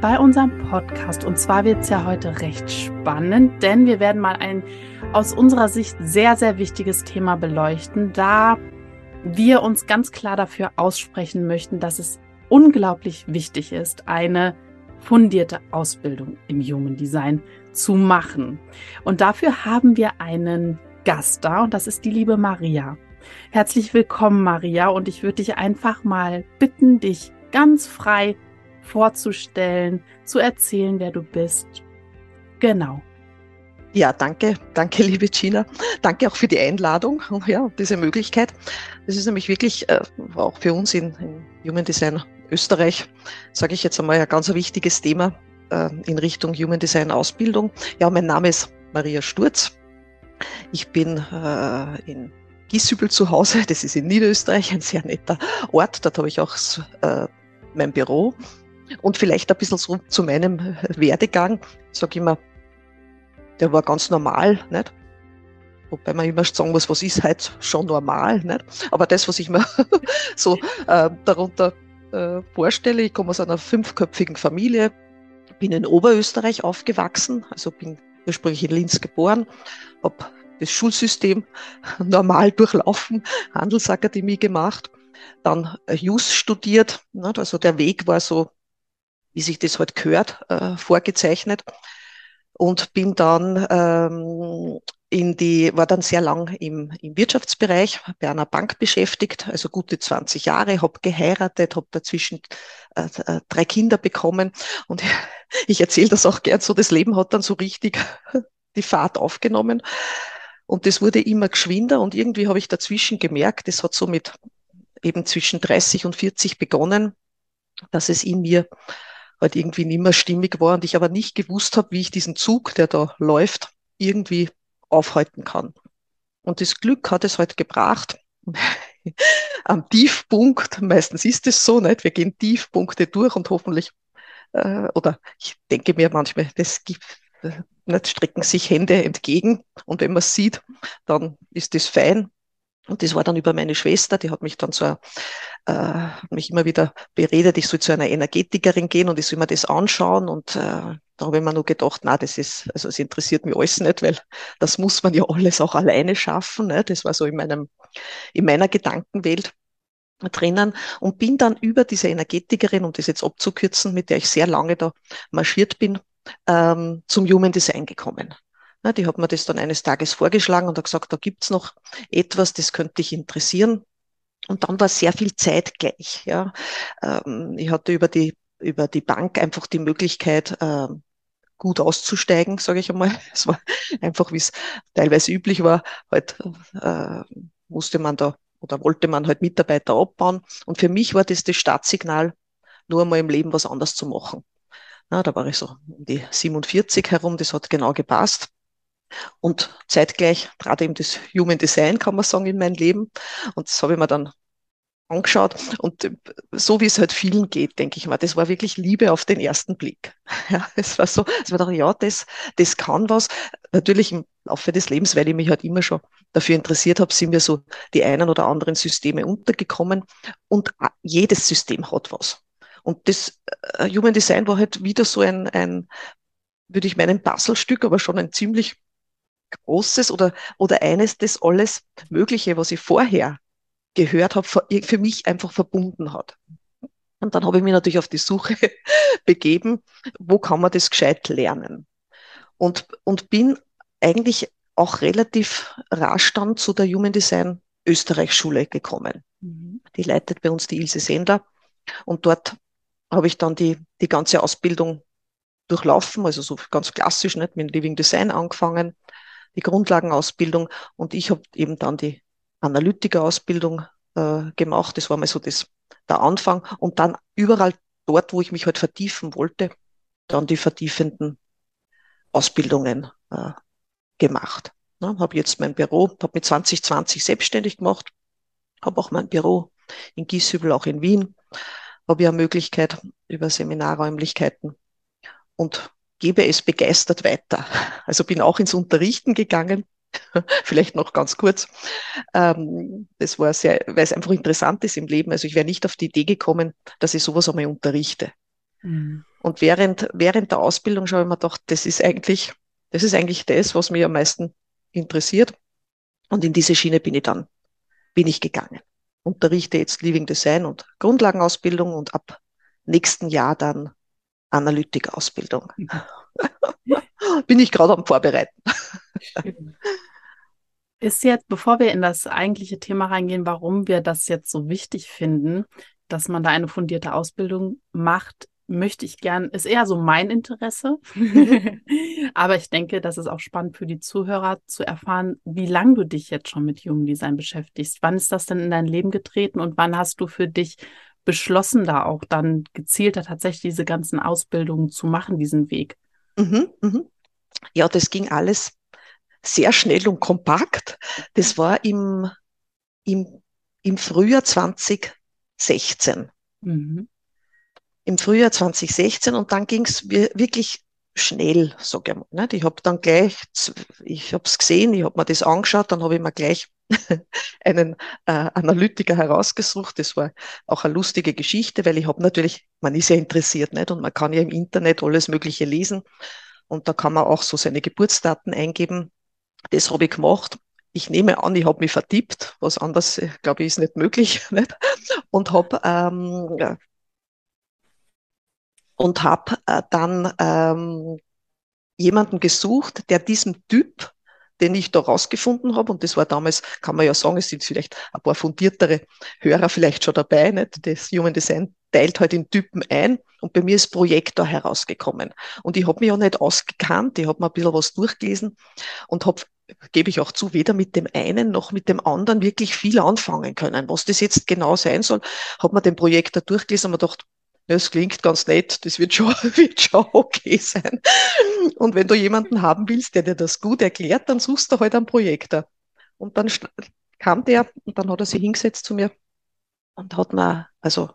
bei unserem Podcast. Und zwar wird es ja heute recht spannend, denn wir werden mal ein aus unserer Sicht sehr, sehr wichtiges Thema beleuchten, da wir uns ganz klar dafür aussprechen möchten, dass es unglaublich wichtig ist, eine fundierte Ausbildung im Human Design zu machen. Und dafür haben wir einen Gast da und das ist die liebe Maria. Herzlich willkommen, Maria, und ich würde dich einfach mal bitten, dich ganz frei vorzustellen, zu erzählen, wer du bist. Genau. Ja, danke, danke, liebe Gina. Danke auch für die Einladung und ja, diese Möglichkeit. Das ist nämlich wirklich äh, auch für uns in, in Human Design Österreich, sage ich jetzt einmal, ein ganz wichtiges Thema äh, in Richtung Human Design Ausbildung. Ja, mein Name ist Maria Sturz. Ich bin äh, in Gieshübel zu Hause, das ist in Niederösterreich, ein sehr netter Ort. Dort habe ich auch äh, mein Büro. Und vielleicht ein bisschen so zu meinem Werdegang. Ich sage immer, der war ganz normal, nicht? Wobei man immer sagen muss, was ist halt schon normal, nicht? Aber das, was ich mir so äh, darunter äh, vorstelle, ich komme aus einer fünfköpfigen Familie, bin in Oberösterreich aufgewachsen, also bin ursprünglich in Linz geboren, habe das Schulsystem normal durchlaufen, Handelsakademie gemacht, dann Jus studiert, nicht? also der Weg war so, wie sich das halt gehört, äh, vorgezeichnet. Und bin dann ähm, in die, war dann sehr lang im, im Wirtschaftsbereich, bei einer Bank beschäftigt, also gute 20 Jahre, habe geheiratet, habe dazwischen äh, äh, drei Kinder bekommen. Und ich erzähle das auch gern so, das Leben hat dann so richtig die Fahrt aufgenommen. Und das wurde immer geschwinder und irgendwie habe ich dazwischen gemerkt, es hat so mit eben zwischen 30 und 40 begonnen, dass es in mir halt irgendwie nicht mehr stimmig war und ich aber nicht gewusst habe, wie ich diesen Zug, der da läuft, irgendwie aufhalten kann. Und das Glück hat es halt gebracht. Am Tiefpunkt, meistens ist es so, nicht? Wir gehen Tiefpunkte durch und hoffentlich, äh, oder ich denke mir manchmal, das gibt, äh, nicht strecken sich Hände entgegen und wenn man sieht, dann ist das fein. Und das war dann über meine Schwester, die hat mich dann so, äh, mich immer wieder beredet, ich soll zu einer Energetikerin gehen und ich soll mir das anschauen. Und äh, da habe ich mir nur gedacht, na, das ist, also es interessiert mich alles nicht, weil das muss man ja alles auch alleine schaffen. Ne? Das war so in meinem, in meiner Gedankenwelt drinnen und bin dann über diese Energetikerin, um das jetzt abzukürzen, mit der ich sehr lange da marschiert bin, ähm, zum Human Design gekommen. Na, die hat mir das dann eines Tages vorgeschlagen und hat gesagt, da gibt's noch etwas, das könnte dich interessieren. Und dann war sehr viel Zeit gleich. Ja. Ähm, ich hatte über die, über die Bank einfach die Möglichkeit, äh, gut auszusteigen, sage ich einmal. Es war einfach, wie es teilweise üblich war, halt äh, musste man da oder wollte man halt Mitarbeiter abbauen. Und für mich war das das Startsignal, nur einmal im Leben was anderes zu machen. Na, da war ich so um die 47 herum, das hat genau gepasst. Und zeitgleich trat eben das Human Design, kann man sagen, in mein Leben. Und das habe ich mir dann angeschaut und äh, so wie es halt vielen geht, denke ich mal, das war wirklich Liebe auf den ersten Blick. Ja, es war so, es war doch, ja, das, das kann was. Natürlich im Laufe des Lebens, weil ich mich halt immer schon dafür interessiert habe, sind mir so die einen oder anderen Systeme untergekommen und jedes System hat was. Und das äh, Human Design war halt wieder so ein, ein würde ich meinen, Puzzlestück, aber schon ein ziemlich großes oder, oder eines, das alles Mögliche, was ich vorher gehört habe, für mich einfach verbunden hat. Und dann habe ich mich natürlich auf die Suche begeben, wo kann man das gescheit lernen. Und, und bin eigentlich auch relativ rasch dann zu der Human Design Österreich Schule gekommen. Mhm. Die leitet bei uns die Ilse Sendler. Und dort habe ich dann die, die ganze Ausbildung durchlaufen, also so ganz klassisch, nicht mit Living Design angefangen, die Grundlagenausbildung und ich habe eben dann die Analytikerausbildung äh, gemacht. Das war mal so das, der Anfang und dann überall dort, wo ich mich halt vertiefen wollte, dann die vertiefenden Ausbildungen äh, gemacht. Ne, habe jetzt mein Büro, habe mit 2020 selbstständig gemacht, habe auch mein Büro in Gieshübel, auch in Wien, habe ja Möglichkeit über Seminarräumlichkeiten und gebe es begeistert weiter. Also bin auch ins Unterrichten gegangen. Vielleicht noch ganz kurz. Ähm, das war sehr, weil es einfach interessant ist im Leben. Also ich wäre nicht auf die Idee gekommen, dass ich sowas einmal unterrichte. Mhm. Und während, während der Ausbildung schon habe ich mir gedacht, das ist eigentlich, das ist eigentlich das, was mich am meisten interessiert. Und in diese Schiene bin ich dann, bin ich gegangen. Unterrichte jetzt Living Design und Grundlagenausbildung und ab nächsten Jahr dann Analytikausbildung. Bin ich gerade am Vorbereiten. Ist jetzt, bevor wir in das eigentliche Thema reingehen, warum wir das jetzt so wichtig finden, dass man da eine fundierte Ausbildung macht, möchte ich gern, ist eher so mein Interesse. Aber ich denke, das ist auch spannend für die Zuhörer zu erfahren, wie lange du dich jetzt schon mit Human Design beschäftigst. Wann ist das denn in dein Leben getreten und wann hast du für dich beschlossen, da auch dann gezielter tatsächlich diese ganzen Ausbildungen zu machen, diesen Weg? Mhm, mhm. Ja, das ging alles sehr schnell und kompakt. Das war im, im, im Frühjahr 2016. Mhm. Im Frühjahr 2016 und dann ging es wirklich schnell, sage ich mal. Nicht? Ich habe dann gleich, ich habe es gesehen, ich habe mir das angeschaut, dann habe ich mir gleich einen äh, Analytiker herausgesucht. Das war auch eine lustige Geschichte, weil ich habe natürlich, man ist ja interessiert, nicht? Und man kann ja im Internet alles Mögliche lesen. Und da kann man auch so seine Geburtsdaten eingeben. Das habe ich gemacht. Ich nehme an, ich habe mich vertippt. Was anderes, äh, glaube ich, ist nicht möglich. Nicht? Und habe ähm, und habe äh, dann ähm, jemanden gesucht, der diesem Typ den ich da rausgefunden habe. Und das war damals, kann man ja sagen, es sind vielleicht ein paar fundiertere Hörer vielleicht schon dabei. Nicht? Das Human Design teilt halt in Typen ein. Und bei mir ist Projektor herausgekommen. Und ich habe mich ja nicht ausgekannt. Ich habe mir ein bisschen was durchgelesen und habe gebe ich auch zu, weder mit dem einen noch mit dem anderen wirklich viel anfangen können. Was das jetzt genau sein soll, hat man den Projektor durchgelesen und man gedacht, das klingt ganz nett, das wird schon, wird schon okay sein. Und wenn du jemanden haben willst, der dir das gut erklärt, dann suchst du halt einen Projektor. Und dann kam der und dann hat er sich hingesetzt zu mir und hat mir, also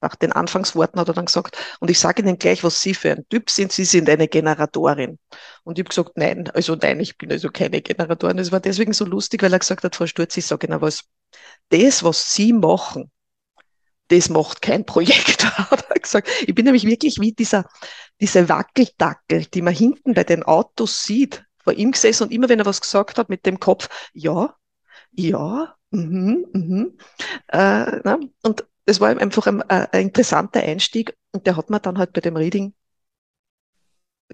nach den Anfangsworten hat er dann gesagt, und ich sage Ihnen gleich, was Sie für ein Typ sind. Sie sind eine Generatorin. Und ich habe gesagt, nein, also nein, ich bin also keine Generatorin. Es war deswegen so lustig, weil er gesagt hat, Frau Sturz, ich sage Ihnen was, das, was Sie machen, das macht kein Projekt, hat er gesagt. Ich bin nämlich wirklich wie dieser, diese Wackeldackel, die man hinten bei den Autos sieht, vor ihm gesessen und immer wenn er was gesagt hat mit dem Kopf, ja, ja, mhm, mhm. Äh, na, und das war einfach ein, ein, interessanter Einstieg und der hat mir dann halt bei dem Reading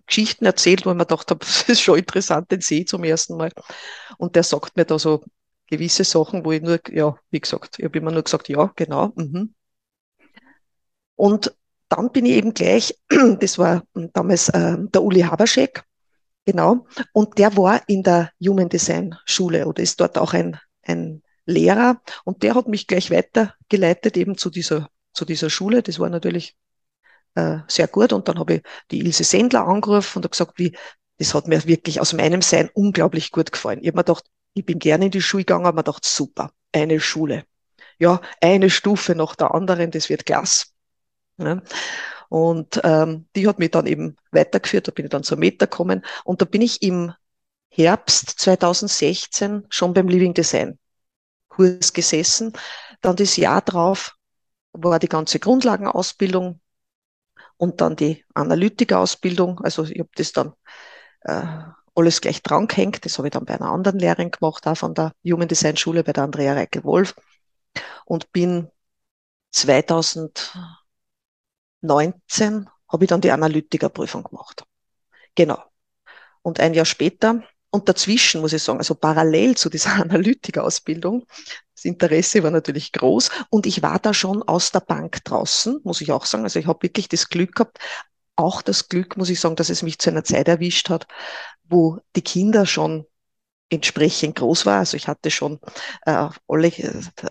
Geschichten erzählt, wo ich mir gedacht habe, das ist schon interessant, den sehe ich zum ersten Mal. Und der sagt mir da so gewisse Sachen, wo ich nur, ja, wie gesagt, ich habe immer nur gesagt, ja, genau, mhm. Und dann bin ich eben gleich, das war damals äh, der Uli Haberschek, genau, und der war in der Human Design Schule oder ist dort auch ein, ein Lehrer und der hat mich gleich weitergeleitet eben zu dieser, zu dieser Schule. Das war natürlich äh, sehr gut und dann habe ich die Ilse Sendler angerufen und habe gesagt, wie, das hat mir wirklich aus meinem Sein unglaublich gut gefallen. Ich habe mir gedacht, ich bin gerne in die Schule gegangen, habe mir gedacht, super, eine Schule ja, eine Stufe nach der anderen, das wird Glas. Ja. Und ähm, die hat mich dann eben weitergeführt, da bin ich dann zur Meta gekommen und da bin ich im Herbst 2016 schon beim Living Design Kurs gesessen. Dann das Jahr drauf war die ganze Grundlagenausbildung und dann die Analytikerausbildung. Also ich habe das dann äh, alles gleich dran gehängt. Das habe ich dann bei einer anderen Lehrerin gemacht, auch von der Human Design Schule bei der Andrea Reike-Wolf und bin 2019 habe ich dann die Analytikerprüfung gemacht. Genau. Und ein Jahr später und dazwischen muss ich sagen, also parallel zu dieser Analytikerausbildung, das Interesse war natürlich groß und ich war da schon aus der Bank draußen, muss ich auch sagen. Also ich habe wirklich das Glück gehabt, auch das Glück, muss ich sagen, dass es mich zu einer Zeit erwischt hat, wo die Kinder schon entsprechend groß war. Also ich hatte schon äh, alle,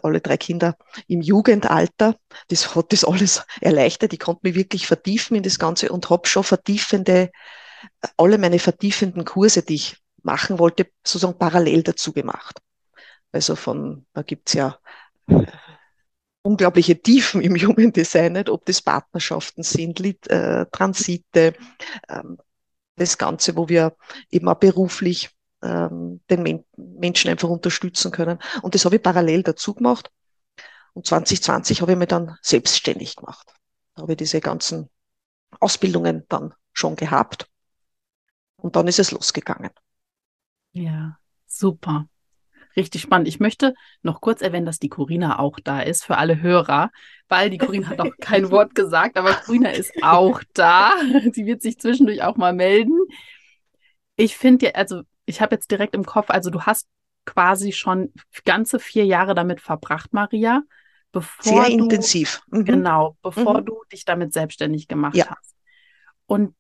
alle drei Kinder im Jugendalter. Das hat das alles erleichtert. Ich konnte mich wirklich vertiefen in das Ganze und habe schon vertiefende, alle meine vertiefenden Kurse, die ich machen wollte, sozusagen parallel dazu gemacht. Also von, da gibt's ja unglaubliche Tiefen im Human Design, nicht? ob das Partnerschaften sind, Lied, äh, Transite, ähm, das Ganze, wo wir eben auch beruflich ähm, den Men Menschen einfach unterstützen können. Und das habe ich parallel dazu gemacht. Und 2020 habe ich mir dann selbstständig gemacht. Da habe ich diese ganzen Ausbildungen dann schon gehabt. Und dann ist es losgegangen. Ja, super. Richtig spannend. Ich möchte noch kurz erwähnen, dass die Corina auch da ist für alle Hörer, weil die Corina hat noch kein Wort gesagt, aber Corina ist auch da. Sie wird sich zwischendurch auch mal melden. Ich finde ja, also ich habe jetzt direkt im Kopf, also du hast quasi schon ganze vier Jahre damit verbracht, Maria, bevor Sehr du, intensiv. Mhm. Genau, bevor mhm. du dich damit selbstständig gemacht ja. hast. Und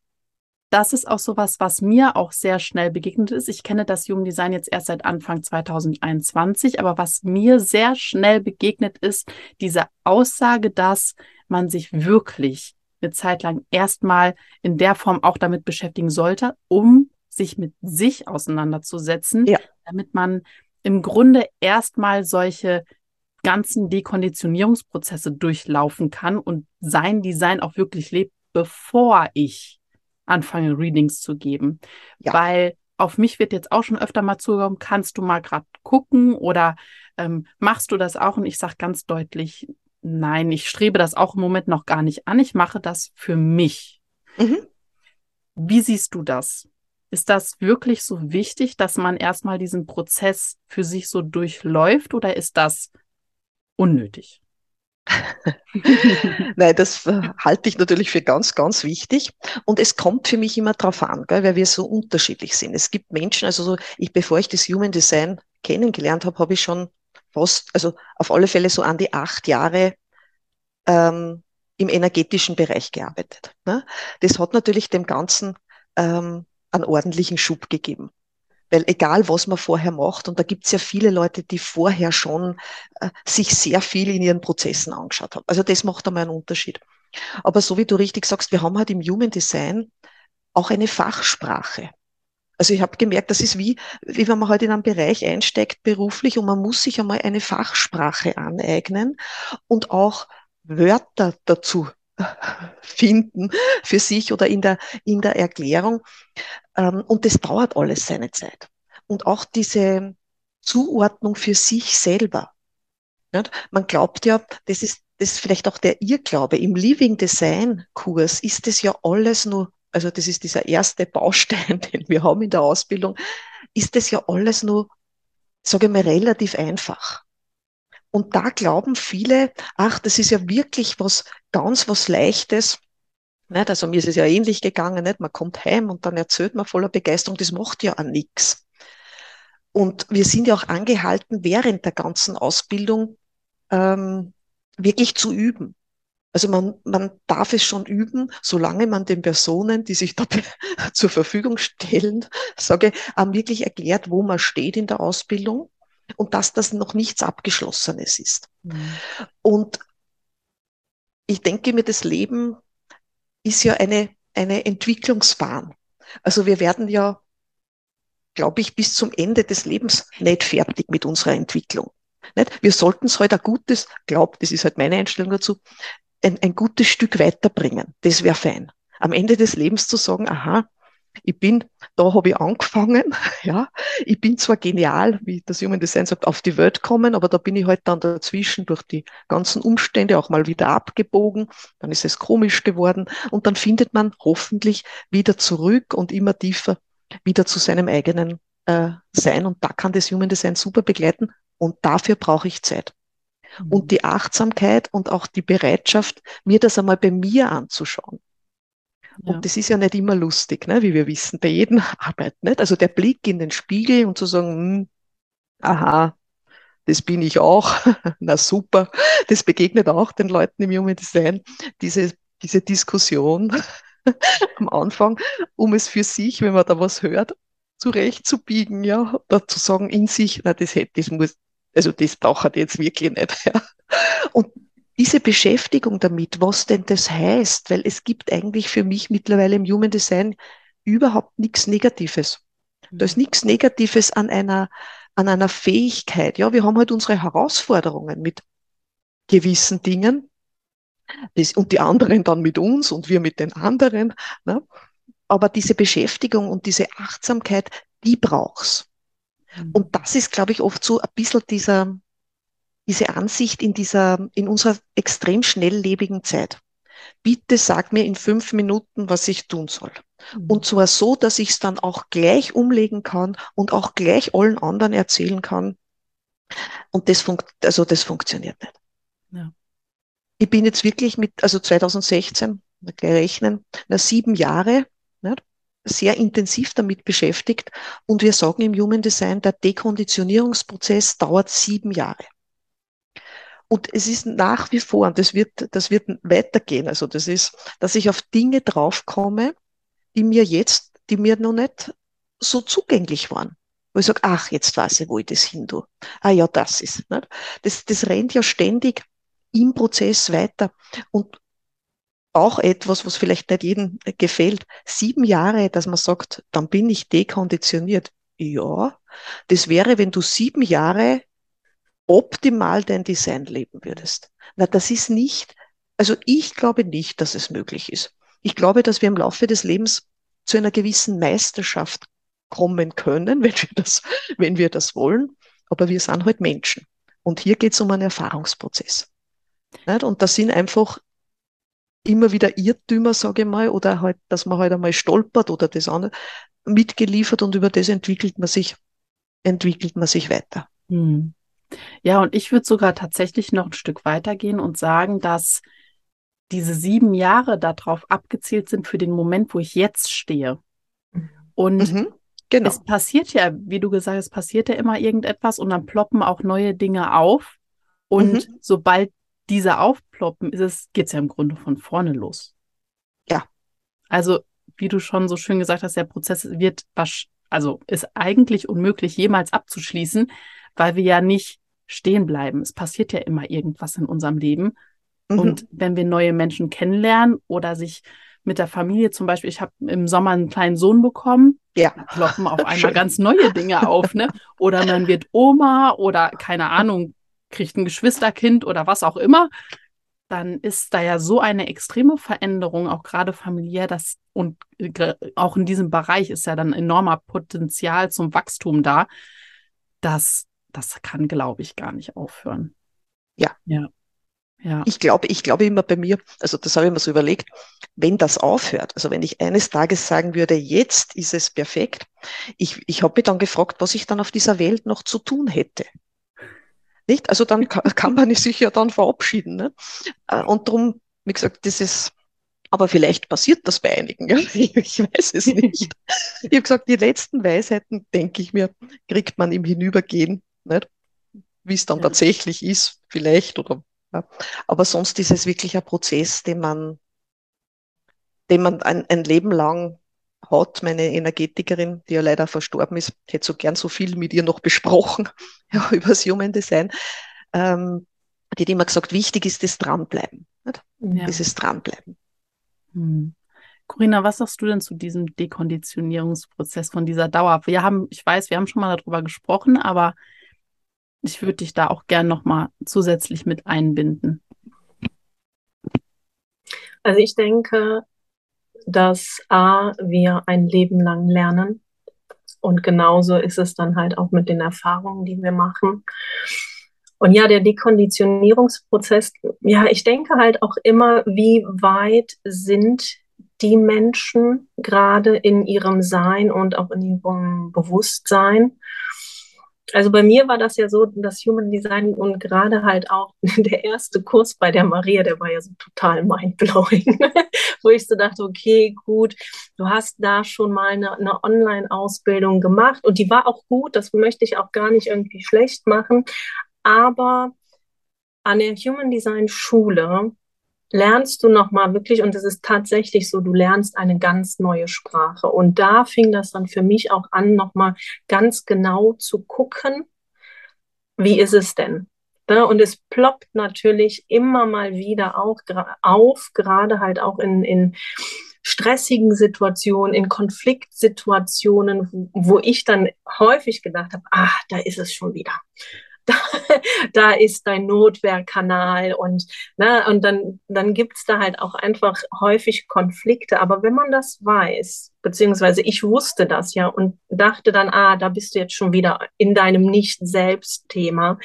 das ist auch sowas, was mir auch sehr schnell begegnet ist. Ich kenne das Jugenddesign jetzt erst seit Anfang 2021, aber was mir sehr schnell begegnet ist, diese Aussage, dass man sich wirklich eine Zeit lang erstmal in der Form auch damit beschäftigen sollte, um sich mit sich auseinanderzusetzen, ja. damit man im Grunde erstmal solche ganzen Dekonditionierungsprozesse durchlaufen kann und sein Design auch wirklich lebt, bevor ich anfange, Readings zu geben. Ja. Weil auf mich wird jetzt auch schon öfter mal zugekommen, kannst du mal gerade gucken oder ähm, machst du das auch? Und ich sage ganz deutlich, nein, ich strebe das auch im Moment noch gar nicht an. Ich mache das für mich. Mhm. Wie siehst du das? Ist das wirklich so wichtig, dass man erstmal diesen Prozess für sich so durchläuft oder ist das unnötig? Nein, das halte ich natürlich für ganz, ganz wichtig. Und es kommt für mich immer darauf an, gell, weil wir so unterschiedlich sind. Es gibt Menschen, also so, ich, bevor ich das Human Design kennengelernt habe, habe ich schon fast, also auf alle Fälle so an die acht Jahre ähm, im energetischen Bereich gearbeitet. Ne? Das hat natürlich dem Ganzen ähm, einen ordentlichen Schub gegeben. Weil egal, was man vorher macht, und da gibt es ja viele Leute, die vorher schon äh, sich sehr viel in ihren Prozessen angeschaut haben. Also das macht einmal einen Unterschied. Aber so wie du richtig sagst, wir haben halt im Human Design auch eine Fachsprache. Also ich habe gemerkt, das ist wie, wie wenn man halt in einen Bereich einsteigt beruflich und man muss sich einmal eine Fachsprache aneignen und auch Wörter dazu finden für sich oder in der, in der Erklärung. Ähm, und das dauert alles seine Zeit. Und auch diese Zuordnung für sich selber. Man glaubt ja, das ist, das ist vielleicht auch der Irrglaube. Im Living Design Kurs ist das ja alles nur, also das ist dieser erste Baustein, den wir haben in der Ausbildung, ist das ja alles nur, sage ich mal, relativ einfach. Und da glauben viele, ach, das ist ja wirklich was ganz was Leichtes. Nicht? Also mir ist es ja ähnlich gegangen, nicht? man kommt heim und dann erzählt man voller Begeisterung, das macht ja an nichts. Und wir sind ja auch angehalten, während der ganzen Ausbildung ähm, wirklich zu üben. Also man, man darf es schon üben, solange man den Personen, die sich da zur Verfügung stellen, sage, wirklich erklärt, wo man steht in der Ausbildung und dass das noch nichts Abgeschlossenes ist. Mhm. Und ich denke mir, das Leben ist ja eine, eine Entwicklungsbahn. Also wir werden ja, glaube ich, bis zum Ende des Lebens nicht fertig mit unserer Entwicklung. Nicht? Wir sollten es halt ein gutes, glaubt, das ist halt meine Einstellung dazu, ein, ein gutes Stück weiterbringen. Das wäre fein. Am Ende des Lebens zu sagen, aha, ich bin, da habe ich angefangen, ja, ich bin zwar genial, wie das Human Design sagt, auf die Welt kommen, aber da bin ich halt dann dazwischen durch die ganzen Umstände auch mal wieder abgebogen, dann ist es komisch geworden und dann findet man hoffentlich wieder zurück und immer tiefer wieder zu seinem eigenen äh, Sein und da kann das Human Design super begleiten und dafür brauche ich Zeit. Mhm. Und die Achtsamkeit und auch die Bereitschaft, mir das einmal bei mir anzuschauen. Ja. Und das ist ja nicht immer lustig, ne, wie wir wissen, bei jedem Arbeit. Nicht? Also der Blick in den Spiegel und zu sagen, hm, aha, das bin ich auch, na super, das begegnet auch den Leuten im Human Design, diese, diese Diskussion am Anfang, um es für sich, wenn man da was hört, zurechtzubiegen, ja, oder zu sagen in sich, na, das hätte, das muss, also das braucht jetzt wirklich nicht. Ja. Und diese Beschäftigung damit, was denn das heißt, weil es gibt eigentlich für mich mittlerweile im Human Design überhaupt nichts Negatives. Da ist mhm. nichts Negatives an einer, an einer Fähigkeit. Ja, wir haben halt unsere Herausforderungen mit gewissen Dingen das, und die anderen dann mit uns und wir mit den anderen. Ne? Aber diese Beschäftigung und diese Achtsamkeit, die braucht's. Mhm. Und das ist, glaube ich, oft so ein bisschen dieser, diese Ansicht in dieser, in unserer extrem schnelllebigen Zeit. Bitte sag mir in fünf Minuten, was ich tun soll. Mhm. Und zwar so, dass ich es dann auch gleich umlegen kann und auch gleich allen anderen erzählen kann. Und das, funkt, also das funktioniert nicht. Ja. Ich bin jetzt wirklich mit, also 2016, gleich rechnen, na, sieben Jahre, nicht? sehr intensiv damit beschäftigt. Und wir sagen im Human Design, der Dekonditionierungsprozess dauert sieben Jahre. Und es ist nach wie vor, und das wird, das wird weitergehen, also das ist, dass ich auf Dinge draufkomme, die mir jetzt, die mir noch nicht so zugänglich waren. Wo ich sage, ach, jetzt weiß ich, wo ich das hin tue. Ah ja, das ist. Nicht? Das, das rennt ja ständig im Prozess weiter. Und auch etwas, was vielleicht nicht jedem gefällt. Sieben Jahre, dass man sagt, dann bin ich dekonditioniert. Ja, das wäre, wenn du sieben Jahre optimal dein Design leben würdest. Na, das ist nicht, also ich glaube nicht, dass es möglich ist. Ich glaube, dass wir im Laufe des Lebens zu einer gewissen Meisterschaft kommen können, wenn wir das, wenn wir das wollen. Aber wir sind halt Menschen. Und hier geht es um einen Erfahrungsprozess. Und das sind einfach immer wieder Irrtümer, sage ich mal, oder halt, dass man halt einmal stolpert oder das andere mitgeliefert und über das entwickelt man sich, entwickelt man sich weiter. Hm. Ja, und ich würde sogar tatsächlich noch ein Stück weitergehen und sagen, dass diese sieben Jahre darauf abgezielt sind für den Moment, wo ich jetzt stehe. Und mhm, genau. es passiert ja, wie du gesagt hast, es passiert ja immer irgendetwas und dann ploppen auch neue Dinge auf. Und mhm. sobald diese aufploppen, ist es, geht es ja im Grunde von vorne los. Ja. Also, wie du schon so schön gesagt hast, der Prozess wird, also ist eigentlich unmöglich, jemals abzuschließen, weil wir ja nicht stehen bleiben. Es passiert ja immer irgendwas in unserem Leben. Mhm. Und wenn wir neue Menschen kennenlernen oder sich mit der Familie zum Beispiel, ich habe im Sommer einen kleinen Sohn bekommen, ja. ploppen auf einmal Schön. ganz neue Dinge auf, ne? Oder man wird Oma oder keine Ahnung, kriegt ein Geschwisterkind oder was auch immer, dann ist da ja so eine extreme Veränderung, auch gerade familiär, dass und auch in diesem Bereich ist ja dann enormer Potenzial zum Wachstum da, dass das kann, glaube ich, gar nicht aufhören. Ja. Ja. Ja. Ich glaube, ich glaube immer bei mir, also das habe ich mir so überlegt, wenn das aufhört, also wenn ich eines Tages sagen würde, jetzt ist es perfekt, ich, ich habe mich dann gefragt, was ich dann auf dieser Welt noch zu tun hätte. Nicht? Also dann kann, kann man sich ja dann verabschieden. Ne? Äh, und darum, wie gesagt, das ist, aber vielleicht passiert das bei einigen. Ja? Ich, ich weiß es nicht. ich habe gesagt, die letzten Weisheiten, denke ich mir, kriegt man im Hinübergehen nicht? Wie es dann ja. tatsächlich ist, vielleicht oder ja. Aber sonst ist es wirklich ein Prozess, den man, den man ein, ein Leben lang hat. Meine Energetikerin, die ja leider verstorben ist, hätte so gern so viel mit ihr noch besprochen, ja, über das Human Design. Ähm, die hat immer gesagt, wichtig ist das Dranbleiben. Nicht? Ja. Dieses Dranbleiben. Hm. Corinna, was sagst du denn zu diesem Dekonditionierungsprozess von dieser Dauer? Wir haben, ich weiß, wir haben schon mal darüber gesprochen, aber ich würde dich da auch gern nochmal zusätzlich mit einbinden. Also ich denke, dass A, wir ein Leben lang lernen. Und genauso ist es dann halt auch mit den Erfahrungen, die wir machen. Und ja, der Dekonditionierungsprozess, ja, ich denke halt auch immer, wie weit sind die Menschen gerade in ihrem Sein und auch in ihrem Bewusstsein also bei mir war das ja so, das Human Design und gerade halt auch der erste Kurs bei der Maria, der war ja so total mindblowing, wo ich so dachte, okay, gut, du hast da schon mal eine, eine Online-Ausbildung gemacht und die war auch gut, das möchte ich auch gar nicht irgendwie schlecht machen, aber an der Human Design Schule lernst du nochmal wirklich, und es ist tatsächlich so, du lernst eine ganz neue Sprache. Und da fing das dann für mich auch an, nochmal ganz genau zu gucken, wie ist es denn? Ne? Und es ploppt natürlich immer mal wieder auch auf, gerade halt auch in, in stressigen Situationen, in Konfliktsituationen, wo, wo ich dann häufig gedacht habe, ach, da ist es schon wieder da, da ist dein Notwehrkanal und, ne, und dann, dann gibt's da halt auch einfach häufig Konflikte. Aber wenn man das weiß, beziehungsweise ich wusste das ja und dachte dann, ah, da bist du jetzt schon wieder in deinem Nicht-Selbst-Thema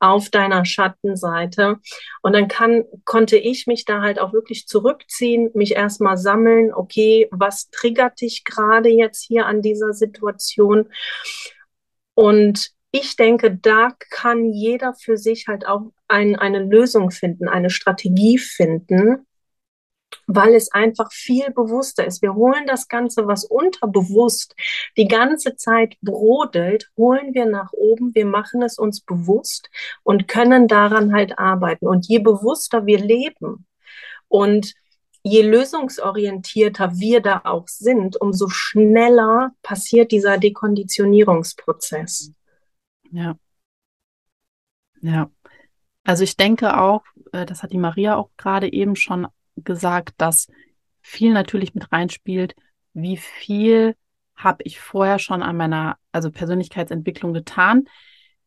auf deiner Schattenseite. Und dann kann, konnte ich mich da halt auch wirklich zurückziehen, mich erstmal sammeln, okay, was triggert dich gerade jetzt hier an dieser Situation? Und ich denke, da kann jeder für sich halt auch ein, eine Lösung finden, eine Strategie finden, weil es einfach viel bewusster ist. Wir holen das Ganze, was unterbewusst die ganze Zeit brodelt, holen wir nach oben, wir machen es uns bewusst und können daran halt arbeiten. Und je bewusster wir leben und je lösungsorientierter wir da auch sind, umso schneller passiert dieser Dekonditionierungsprozess. Ja. Ja. Also ich denke auch, äh, das hat die Maria auch gerade eben schon gesagt, dass viel natürlich mit reinspielt, wie viel habe ich vorher schon an meiner also Persönlichkeitsentwicklung getan.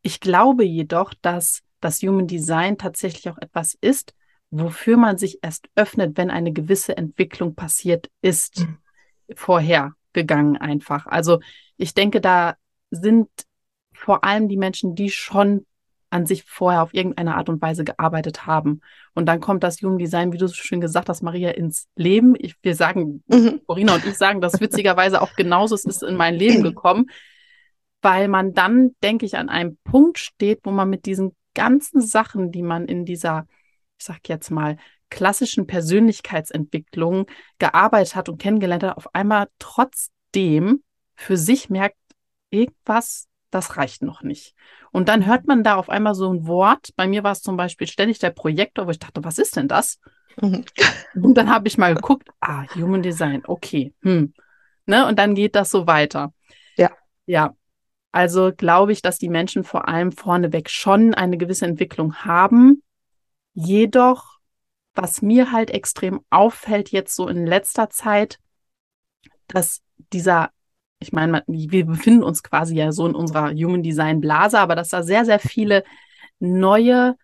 Ich glaube jedoch, dass das Human Design tatsächlich auch etwas ist, wofür man sich erst öffnet, wenn eine gewisse Entwicklung passiert ist, mhm. vorher gegangen einfach. Also ich denke, da sind vor allem die Menschen, die schon an sich vorher auf irgendeine Art und Weise gearbeitet haben. Und dann kommt das Human Design, wie du so schön gesagt hast, Maria, ins Leben. Ich, wir sagen, mhm. Corina und ich sagen das witzigerweise auch genauso, es ist in mein Leben gekommen, weil man dann, denke ich, an einem Punkt steht, wo man mit diesen ganzen Sachen, die man in dieser, ich sag jetzt mal, klassischen Persönlichkeitsentwicklung gearbeitet hat und kennengelernt hat, auf einmal trotzdem für sich merkt, irgendwas das reicht noch nicht. Und dann hört man da auf einmal so ein Wort. Bei mir war es zum Beispiel ständig der Projektor, wo ich dachte, was ist denn das? Mhm. Und dann habe ich mal geguckt, ah, Human Design, okay. Hm. Ne? Und dann geht das so weiter. Ja. Ja. Also glaube ich, dass die Menschen vor allem vorneweg schon eine gewisse Entwicklung haben. Jedoch, was mir halt extrem auffällt jetzt so in letzter Zeit, dass dieser ich meine, wir befinden uns quasi ja so in unserer Human Design Blase, aber dass da sehr, sehr viele neue,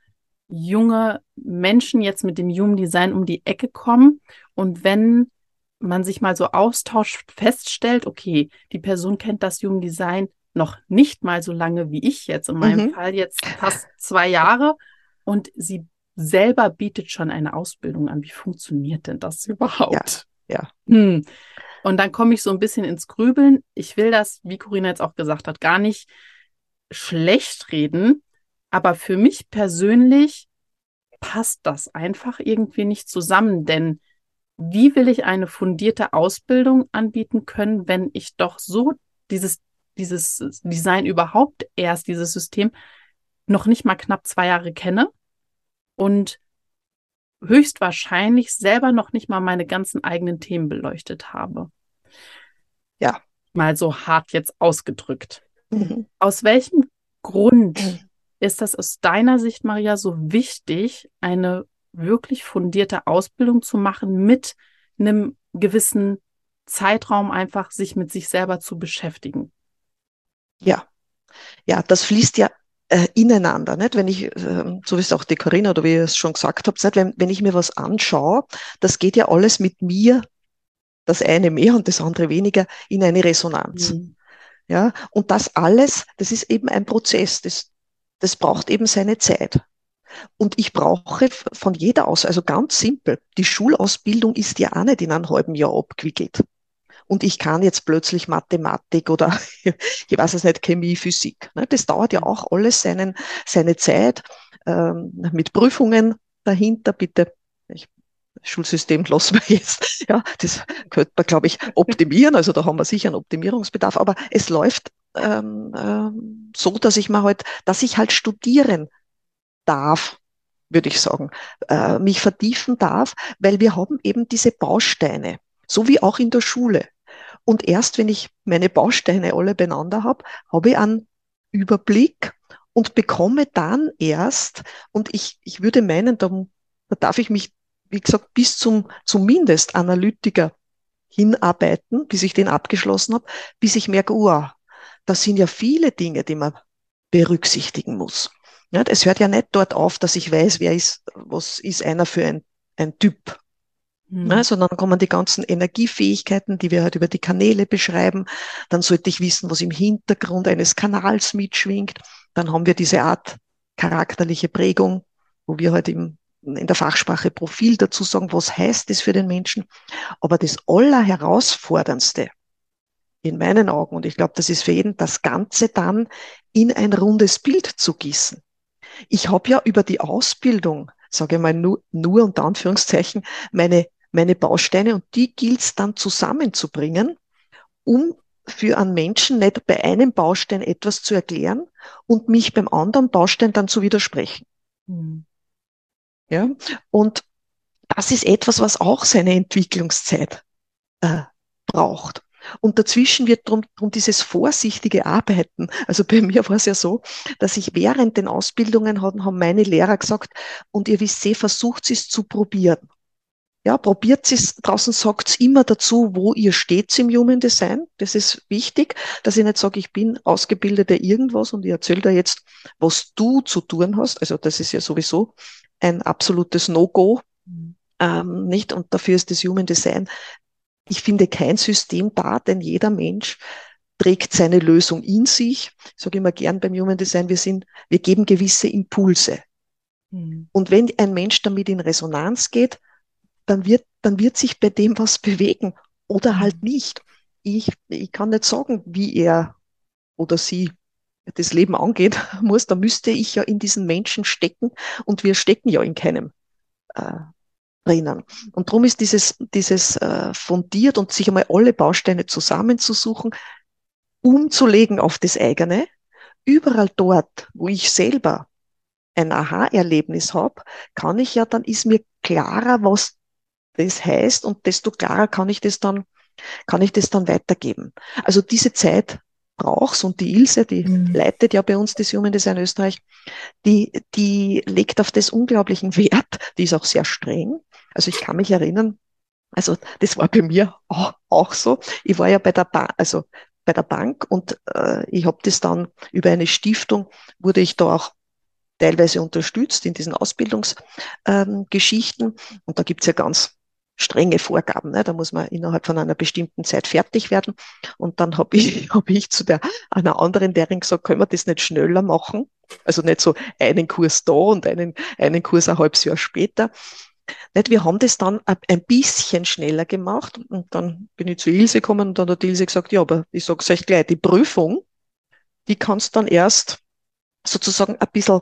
junge Menschen jetzt mit dem Human Design um die Ecke kommen. Und wenn man sich mal so austauscht, feststellt, okay, die Person kennt das Human Design noch nicht mal so lange wie ich jetzt, in meinem mhm. Fall jetzt fast zwei Jahre und sie selber bietet schon eine Ausbildung an. Wie funktioniert denn das überhaupt? Ja. ja. Hm. Und dann komme ich so ein bisschen ins Grübeln. Ich will das, wie Corinna jetzt auch gesagt hat, gar nicht schlecht reden. Aber für mich persönlich passt das einfach irgendwie nicht zusammen. Denn wie will ich eine fundierte Ausbildung anbieten können, wenn ich doch so dieses, dieses Design überhaupt erst, dieses System, noch nicht mal knapp zwei Jahre kenne und höchstwahrscheinlich selber noch nicht mal meine ganzen eigenen Themen beleuchtet habe. Ja. Mal so hart jetzt ausgedrückt. Mhm. Aus welchem Grund mhm. ist das aus deiner Sicht, Maria, so wichtig, eine wirklich fundierte Ausbildung zu machen mit einem gewissen Zeitraum einfach sich mit sich selber zu beschäftigen? Ja, ja, das fließt ja äh, ineinander. Nicht? Wenn ich, äh, so wie es auch die Corinna oder wie ihr es schon gesagt habt, nicht? Wenn, wenn ich mir was anschaue, das geht ja alles mit mir, das eine mehr und das andere weniger, in eine Resonanz. Mhm. Ja, und das alles, das ist eben ein Prozess, das, das braucht eben seine Zeit. Und ich brauche von jeder aus, also ganz simpel, die Schulausbildung ist ja auch nicht in einem halben Jahr abgewickelt und ich kann jetzt plötzlich Mathematik oder ich weiß es nicht, Chemie, Physik. Ne? Das dauert ja auch alles seinen, seine Zeit ähm, mit Prüfungen dahinter, bitte. Ich, Schulsystem lassen wir jetzt. Ja, das könnte man, glaube ich, optimieren. Also da haben wir sicher einen Optimierungsbedarf. Aber es läuft ähm, ähm, so, dass ich mal halt, dass ich halt studieren darf, würde ich sagen, äh, mich vertiefen darf, weil wir haben eben diese Bausteine, so wie auch in der Schule. Und erst wenn ich meine Bausteine alle beieinander habe, habe ich einen Überblick und bekomme dann erst, und ich, ich würde meinen, da, da darf ich mich, wie gesagt, bis zum zumindest Analytiker hinarbeiten, bis ich den abgeschlossen habe, bis ich merke, oh, das sind ja viele Dinge, die man berücksichtigen muss. Es hört ja nicht dort auf, dass ich weiß, wer ist, was ist einer für ein, ein Typ. Mhm. Ne, sondern kommen die ganzen Energiefähigkeiten, die wir halt über die Kanäle beschreiben. Dann sollte ich wissen, was im Hintergrund eines Kanals mitschwingt. Dann haben wir diese Art charakterliche Prägung, wo wir halt im, in der Fachsprache Profil dazu sagen, was heißt das für den Menschen. Aber das Allerherausforderndste in meinen Augen, und ich glaube, das ist für jeden, das Ganze dann in ein rundes Bild zu gießen. Ich habe ja über die Ausbildung, sage ich mal nur, nur unter Anführungszeichen, meine meine Bausteine und die gilt es dann zusammenzubringen, um für einen Menschen nicht bei einem Baustein etwas zu erklären und mich beim anderen Baustein dann zu widersprechen. Mhm. Ja, und das ist etwas, was auch seine Entwicklungszeit äh, braucht. Und dazwischen wird drum, drum dieses vorsichtige Arbeiten. Also bei mir war es ja so, dass ich während den Ausbildungen hatten, haben meine Lehrer gesagt, und ihr wisst, eh, versucht es zu probieren. Ja, probiert es draußen, sagt immer dazu, wo ihr steht im Human Design. Das ist wichtig, dass ich nicht sage, ich bin ausgebildete irgendwas und ich erzähle dir jetzt, was du zu tun hast. Also das ist ja sowieso ein absolutes No-Go. Mhm. Ähm, nicht? Und dafür ist das Human Design, ich finde kein System da, denn jeder Mensch trägt seine Lösung in sich. Ich sage immer gern beim Human Design, wir sind, wir geben gewisse Impulse. Mhm. Und wenn ein Mensch damit in Resonanz geht, dann wird, dann wird sich bei dem was bewegen oder halt mhm. nicht. Ich, ich kann nicht sagen, wie er oder sie das Leben angeht muss, da müsste ich ja in diesen Menschen stecken und wir stecken ja in keinem äh, drinnen. Und darum ist dieses, dieses äh, fundiert und sich einmal alle Bausteine zusammenzusuchen, umzulegen auf das eigene, überall dort, wo ich selber ein Aha-Erlebnis habe, kann ich ja, dann ist mir klarer, was das heißt und desto klarer kann ich das dann, kann ich das dann weitergeben. Also diese Zeit brauch's und die Ilse, die mhm. leitet ja bei uns das Human Design Österreich, die, die legt auf das unglaublichen Wert, die ist auch sehr streng. Also ich kann mich erinnern, also das war bei mir auch, auch so. Ich war ja bei der Bank, also bei der Bank und äh, ich habe das dann über eine Stiftung, wurde ich da auch teilweise unterstützt in diesen Ausbildungsgeschichten. Ähm, und da gibt's ja ganz strenge Vorgaben. Ne? Da muss man innerhalb von einer bestimmten Zeit fertig werden. Und dann habe ich, hab ich zu der, einer anderen Lehrerin gesagt, können wir das nicht schneller machen? Also nicht so einen Kurs da und einen, einen Kurs ein halbes Jahr später. Nicht, wir haben das dann ein bisschen schneller gemacht und dann bin ich zu Ilse gekommen und dann hat Ilse gesagt, ja, aber ich sage es euch gleich, die Prüfung, die kannst dann erst sozusagen ein bisschen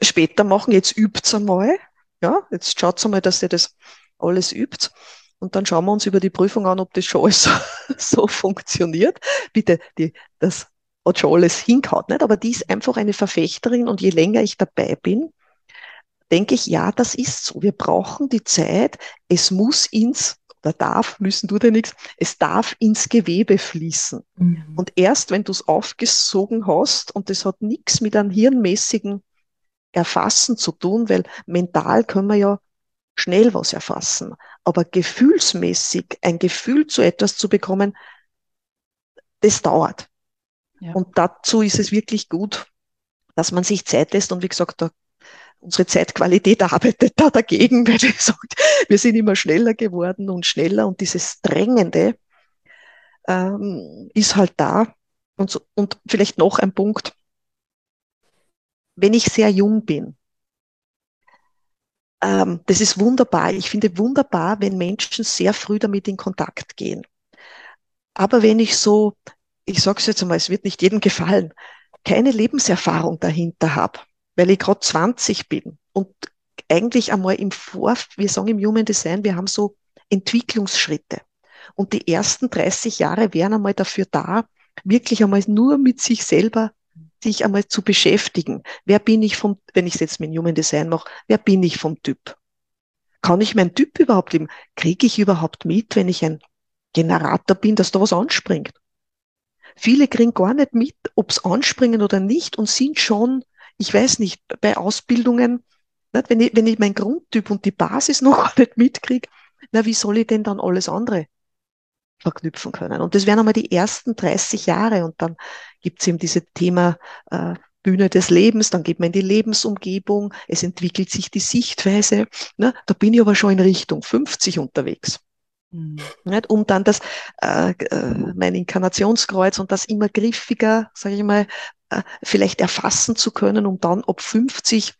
später machen. Jetzt übt's einmal. Ja, jetzt schaut's einmal, dass ihr das alles übt. Und dann schauen wir uns über die Prüfung an, ob das schon alles so, funktioniert. Bitte, die, das hat schon alles hingehaut, nicht? Aber die ist einfach eine Verfechterin und je länger ich dabei bin, denke ich, ja, das ist so. Wir brauchen die Zeit. Es muss ins, oder darf, müssen du dir nichts, es darf ins Gewebe fließen. Mhm. Und erst wenn du es aufgesogen hast, und das hat nichts mit einem hirnmäßigen Erfassen zu tun, weil mental können wir ja schnell was erfassen. Aber gefühlsmäßig ein Gefühl zu etwas zu bekommen, das dauert. Ja. Und dazu ist es wirklich gut, dass man sich Zeit lässt und wie gesagt, da, unsere Zeitqualität arbeitet da dagegen, weil ich sagt, wir sind immer schneller geworden und schneller und dieses Drängende ähm, ist halt da. Und, so, und vielleicht noch ein Punkt, wenn ich sehr jung bin, ähm, das ist wunderbar. Ich finde wunderbar, wenn Menschen sehr früh damit in Kontakt gehen. Aber wenn ich so, ich sage es jetzt einmal, es wird nicht jedem gefallen, keine Lebenserfahrung dahinter habe, weil ich gerade 20 bin und eigentlich einmal im Vor, wir sagen im Human Design, wir haben so Entwicklungsschritte. Und die ersten 30 Jahre wären einmal dafür da, wirklich einmal nur mit sich selber sich einmal zu beschäftigen. Wer bin ich vom, wenn ich es jetzt mit Human Design mache, wer bin ich vom Typ? Kann ich meinen Typ überhaupt leben? Kriege ich überhaupt mit, wenn ich ein Generator bin, dass da was anspringt? Viele kriegen gar nicht mit, ob es anspringen oder nicht und sind schon, ich weiß nicht, bei Ausbildungen, nicht, wenn, ich, wenn ich mein Grundtyp und die Basis noch gar nicht mitkriege, na, wie soll ich denn dann alles andere verknüpfen können. Und das wären einmal die ersten 30 Jahre und dann gibt es eben dieses Thema äh, Bühne des Lebens, dann geht man in die Lebensumgebung, es entwickelt sich die Sichtweise. Ne? Da bin ich aber schon in Richtung 50 unterwegs. Mhm. Nicht? Um dann das, äh, äh, mein Inkarnationskreuz und das immer griffiger, sage ich mal, äh, vielleicht erfassen zu können, um dann ab 50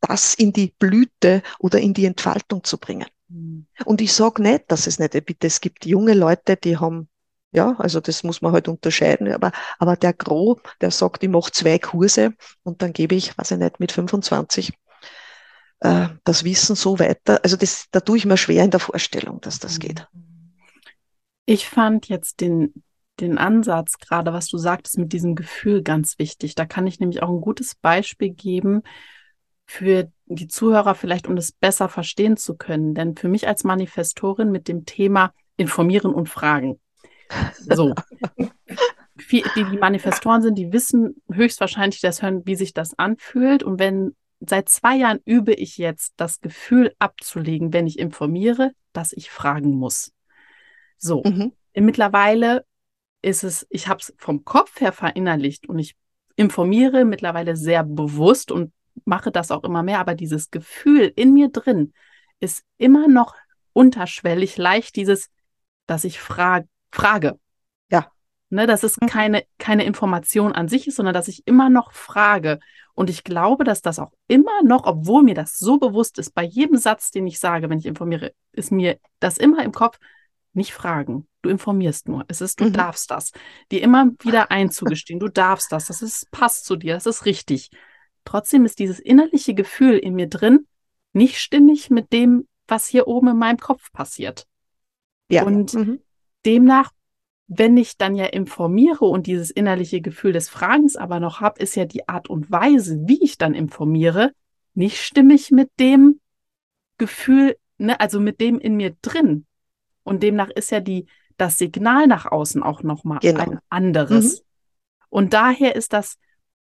das in die Blüte oder in die Entfaltung zu bringen. Mhm. Und ich sage nicht, dass es nicht, bitte, es gibt junge Leute, die haben, ja, also das muss man halt unterscheiden, aber, aber der Gro, der sagt, ich mache zwei Kurse und dann gebe ich, weiß ich nicht, mit 25 äh, das Wissen so weiter. Also das, da tue ich mir schwer in der Vorstellung, dass das geht. Ich fand jetzt den, den Ansatz, gerade was du sagtest, mit diesem Gefühl ganz wichtig. Da kann ich nämlich auch ein gutes Beispiel geben für die Zuhörer vielleicht, um das besser verstehen zu können. Denn für mich als Manifestorin mit dem Thema informieren und fragen. So. die, die Manifestoren sind, die wissen höchstwahrscheinlich das hören, wie sich das anfühlt. Und wenn seit zwei Jahren übe ich jetzt, das Gefühl abzulegen, wenn ich informiere, dass ich fragen muss. So. Mhm. Mittlerweile ist es, ich habe es vom Kopf her verinnerlicht und ich informiere mittlerweile sehr bewusst und mache das auch immer mehr, aber dieses Gefühl in mir drin ist immer noch unterschwellig leicht dieses, dass ich frag, frage. Ja. Ne, dass es mhm. keine, keine Information an sich ist, sondern dass ich immer noch frage. Und ich glaube, dass das auch immer noch, obwohl mir das so bewusst ist, bei jedem Satz, den ich sage, wenn ich informiere, ist mir das immer im Kopf, nicht fragen. Du informierst nur. Es ist, du mhm. darfst das. Dir immer wieder einzugestehen, du darfst das. Das ist, passt zu dir, das ist richtig. Trotzdem ist dieses innerliche Gefühl in mir drin nicht stimmig mit dem, was hier oben in meinem Kopf passiert. Ja. Und mhm. demnach, wenn ich dann ja informiere und dieses innerliche Gefühl des Fragens aber noch habe, ist ja die Art und Weise, wie ich dann informiere, nicht stimmig mit dem Gefühl, ne, also mit dem in mir drin. Und demnach ist ja die, das Signal nach außen auch nochmal genau. ein anderes. Mhm. Und daher ist das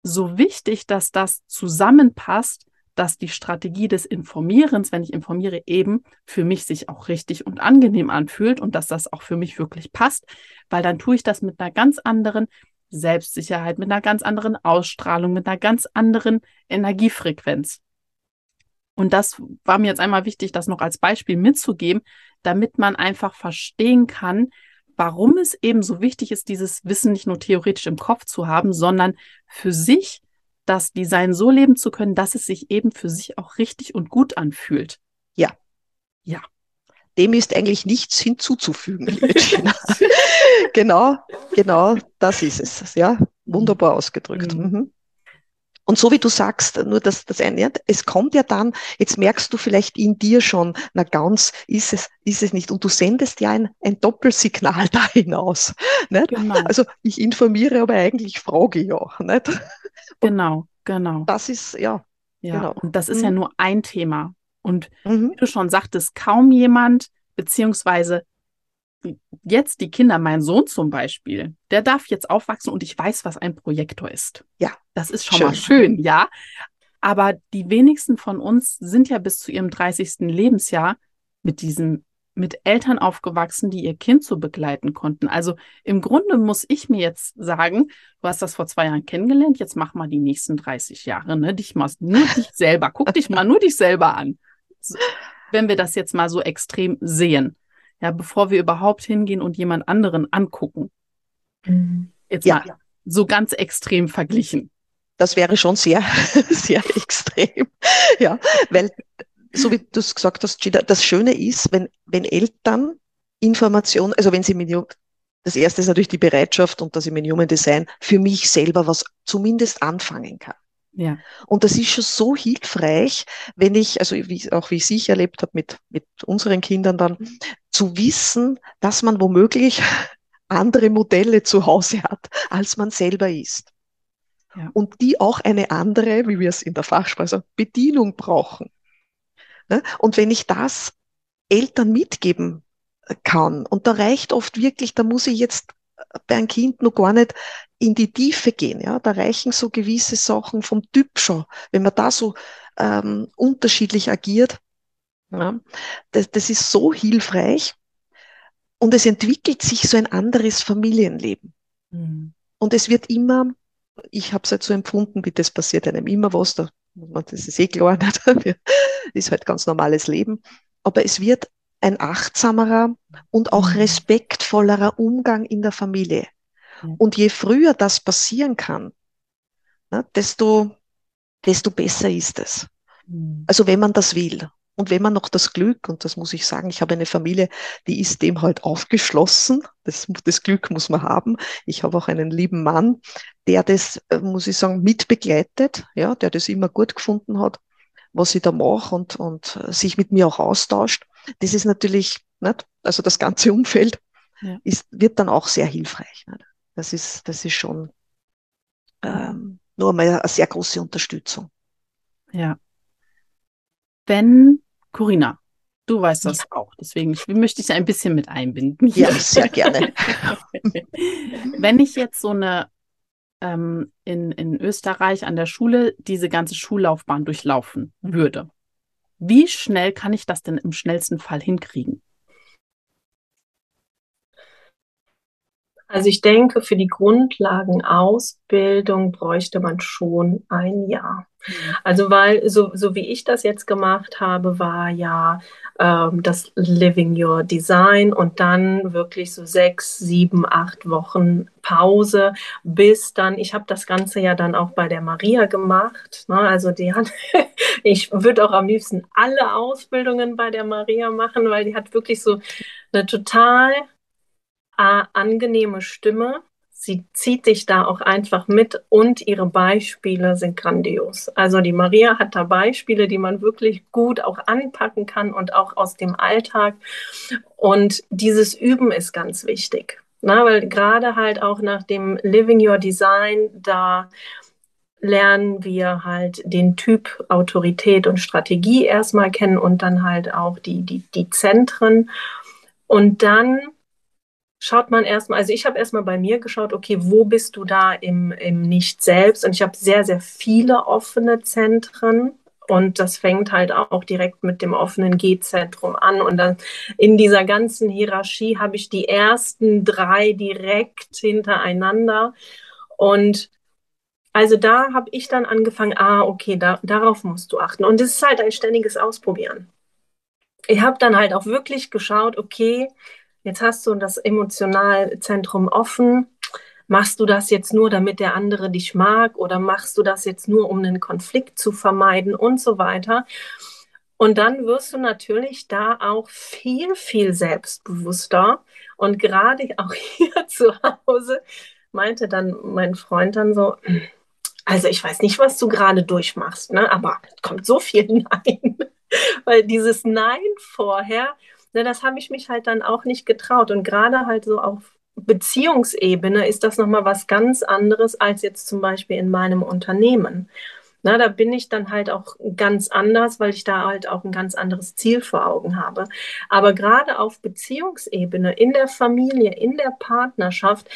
so wichtig, dass das zusammenpasst, dass die Strategie des Informierens, wenn ich informiere, eben für mich sich auch richtig und angenehm anfühlt und dass das auch für mich wirklich passt, weil dann tue ich das mit einer ganz anderen Selbstsicherheit, mit einer ganz anderen Ausstrahlung, mit einer ganz anderen Energiefrequenz. Und das war mir jetzt einmal wichtig, das noch als Beispiel mitzugeben, damit man einfach verstehen kann, warum es eben so wichtig ist, dieses Wissen nicht nur theoretisch im Kopf zu haben, sondern für sich das Design so leben zu können, dass es sich eben für sich auch richtig und gut anfühlt. Ja. Ja. Dem ist eigentlich nichts hinzuzufügen, genau, genau, das ist es. Ja, wunderbar ausgedrückt. Mhm. Und so wie du sagst, nur das, das eine, es kommt ja dann, jetzt merkst du vielleicht in dir schon, na ganz ist es, ist es nicht. Und du sendest ja ein, ein Doppelsignal da hinaus. Nicht? Genau. Also ich informiere, aber eigentlich frage ich auch. Nicht? Genau, genau. Das ist, ja. Ja, genau. und das ist mhm. ja nur ein Thema. Und mhm. wie du schon sagtest, kaum jemand, beziehungsweise jetzt die Kinder, mein Sohn zum Beispiel, der darf jetzt aufwachsen und ich weiß, was ein Projektor ist. Ja. Das ist schon schön. mal schön, ja. Aber die wenigsten von uns sind ja bis zu ihrem 30. Lebensjahr mit diesem mit Eltern aufgewachsen, die ihr Kind so begleiten konnten. Also im Grunde muss ich mir jetzt sagen, du hast das vor zwei Jahren kennengelernt, jetzt mach mal die nächsten 30 Jahre, ne? Dich mal nur dich selber, guck dich mal nur dich selber an. Wenn wir das jetzt mal so extrem sehen, ja, bevor wir überhaupt hingehen und jemand anderen angucken. Mhm. Jetzt ja. mal so ganz extrem verglichen. Das wäre schon sehr, sehr extrem. Ja, weil so wie du es gesagt hast, Gina, das Schöne ist, wenn, wenn Eltern Informationen, also wenn sie mit das erste ist natürlich die Bereitschaft und dass ich mit Human Design für mich selber was zumindest anfangen kann. Ja. Und das ist schon so hilfreich, wenn ich, also wie, auch wie ich es erlebt habe mit, mit unseren Kindern dann, zu wissen, dass man womöglich andere Modelle zu Hause hat, als man selber ist. Ja. Und die auch eine andere, wie wir es in der Fachsprache Bedienung brauchen. Ne? Und wenn ich das Eltern mitgeben kann, und da reicht oft wirklich, da muss ich jetzt bei einem Kind noch gar nicht in die Tiefe gehen. Ja? Da reichen so gewisse Sachen vom Typ schon, wenn man da so ähm, unterschiedlich agiert. Ja? Das, das ist so hilfreich und es entwickelt sich so ein anderes Familienleben. Mhm. Und es wird immer, ich habe es halt so empfunden, wie das passiert einem immer was, da das ist eh klar, nicht? ist halt ganz normales Leben. Aber es wird ein achtsamerer und auch mhm. respektvollerer Umgang in der Familie. Und je früher das passieren kann, ne, desto, desto besser ist es. Mhm. Also wenn man das will. Und wenn man noch das Glück, und das muss ich sagen, ich habe eine Familie, die ist dem halt aufgeschlossen. Das, das Glück muss man haben. Ich habe auch einen lieben Mann, der das, äh, muss ich sagen, mitbegleitet, ja, der das immer gut gefunden hat, was ich da mache und, und sich mit mir auch austauscht. Das ist natürlich, nicht? also das ganze Umfeld ja. ist, wird dann auch sehr hilfreich. Nicht? Das ist, das ist schon ähm, nur einmal eine sehr große Unterstützung. Ja. Wenn Corinna, du weißt das ja. auch, deswegen ich, möchte ich ein bisschen mit einbinden. Ja, sehr gerne. Wenn ich jetzt so eine ähm, in, in Österreich an der Schule diese ganze Schullaufbahn durchlaufen würde, wie schnell kann ich das denn im schnellsten Fall hinkriegen? Also ich denke, für die Grundlagenausbildung bräuchte man schon ein Jahr. Mhm. Also weil, so, so wie ich das jetzt gemacht habe, war ja ähm, das Living Your Design und dann wirklich so sechs, sieben, acht Wochen Pause, bis dann, ich habe das Ganze ja dann auch bei der Maria gemacht. Ne? Also die hat, ich würde auch am liebsten alle Ausbildungen bei der Maria machen, weil die hat wirklich so eine total äh, angenehme Stimme. Sie zieht dich da auch einfach mit und ihre Beispiele sind grandios. Also die Maria hat da Beispiele, die man wirklich gut auch anpacken kann und auch aus dem Alltag. Und dieses Üben ist ganz wichtig. Na, weil gerade halt auch nach dem Living Your Design, da lernen wir halt den Typ Autorität und Strategie erstmal kennen und dann halt auch die, die, die Zentren. Und dann schaut man erstmal, also ich habe erstmal bei mir geschaut, okay, wo bist du da im, im Nicht selbst? Und ich habe sehr, sehr viele offene Zentren. Und das fängt halt auch direkt mit dem offenen G-Zentrum an. Und dann in dieser ganzen Hierarchie habe ich die ersten drei direkt hintereinander. Und also da habe ich dann angefangen, ah, okay, da, darauf musst du achten. Und es ist halt ein ständiges Ausprobieren. Ich habe dann halt auch wirklich geschaut, okay, Jetzt hast du das Emotionalzentrum offen. Machst du das jetzt nur, damit der andere dich mag oder machst du das jetzt nur, um einen Konflikt zu vermeiden und so weiter? Und dann wirst du natürlich da auch viel, viel selbstbewusster. Und gerade auch hier zu Hause meinte dann mein Freund dann so, also ich weiß nicht, was du gerade durchmachst, ne? aber kommt so viel Nein. Weil dieses Nein vorher, ne, das habe ich mich halt dann auch nicht getraut. Und gerade halt so auf Beziehungsebene ist das nochmal was ganz anderes als jetzt zum Beispiel in meinem Unternehmen. Na, da bin ich dann halt auch ganz anders, weil ich da halt auch ein ganz anderes Ziel vor Augen habe. Aber gerade auf Beziehungsebene, in der Familie, in der Partnerschaft,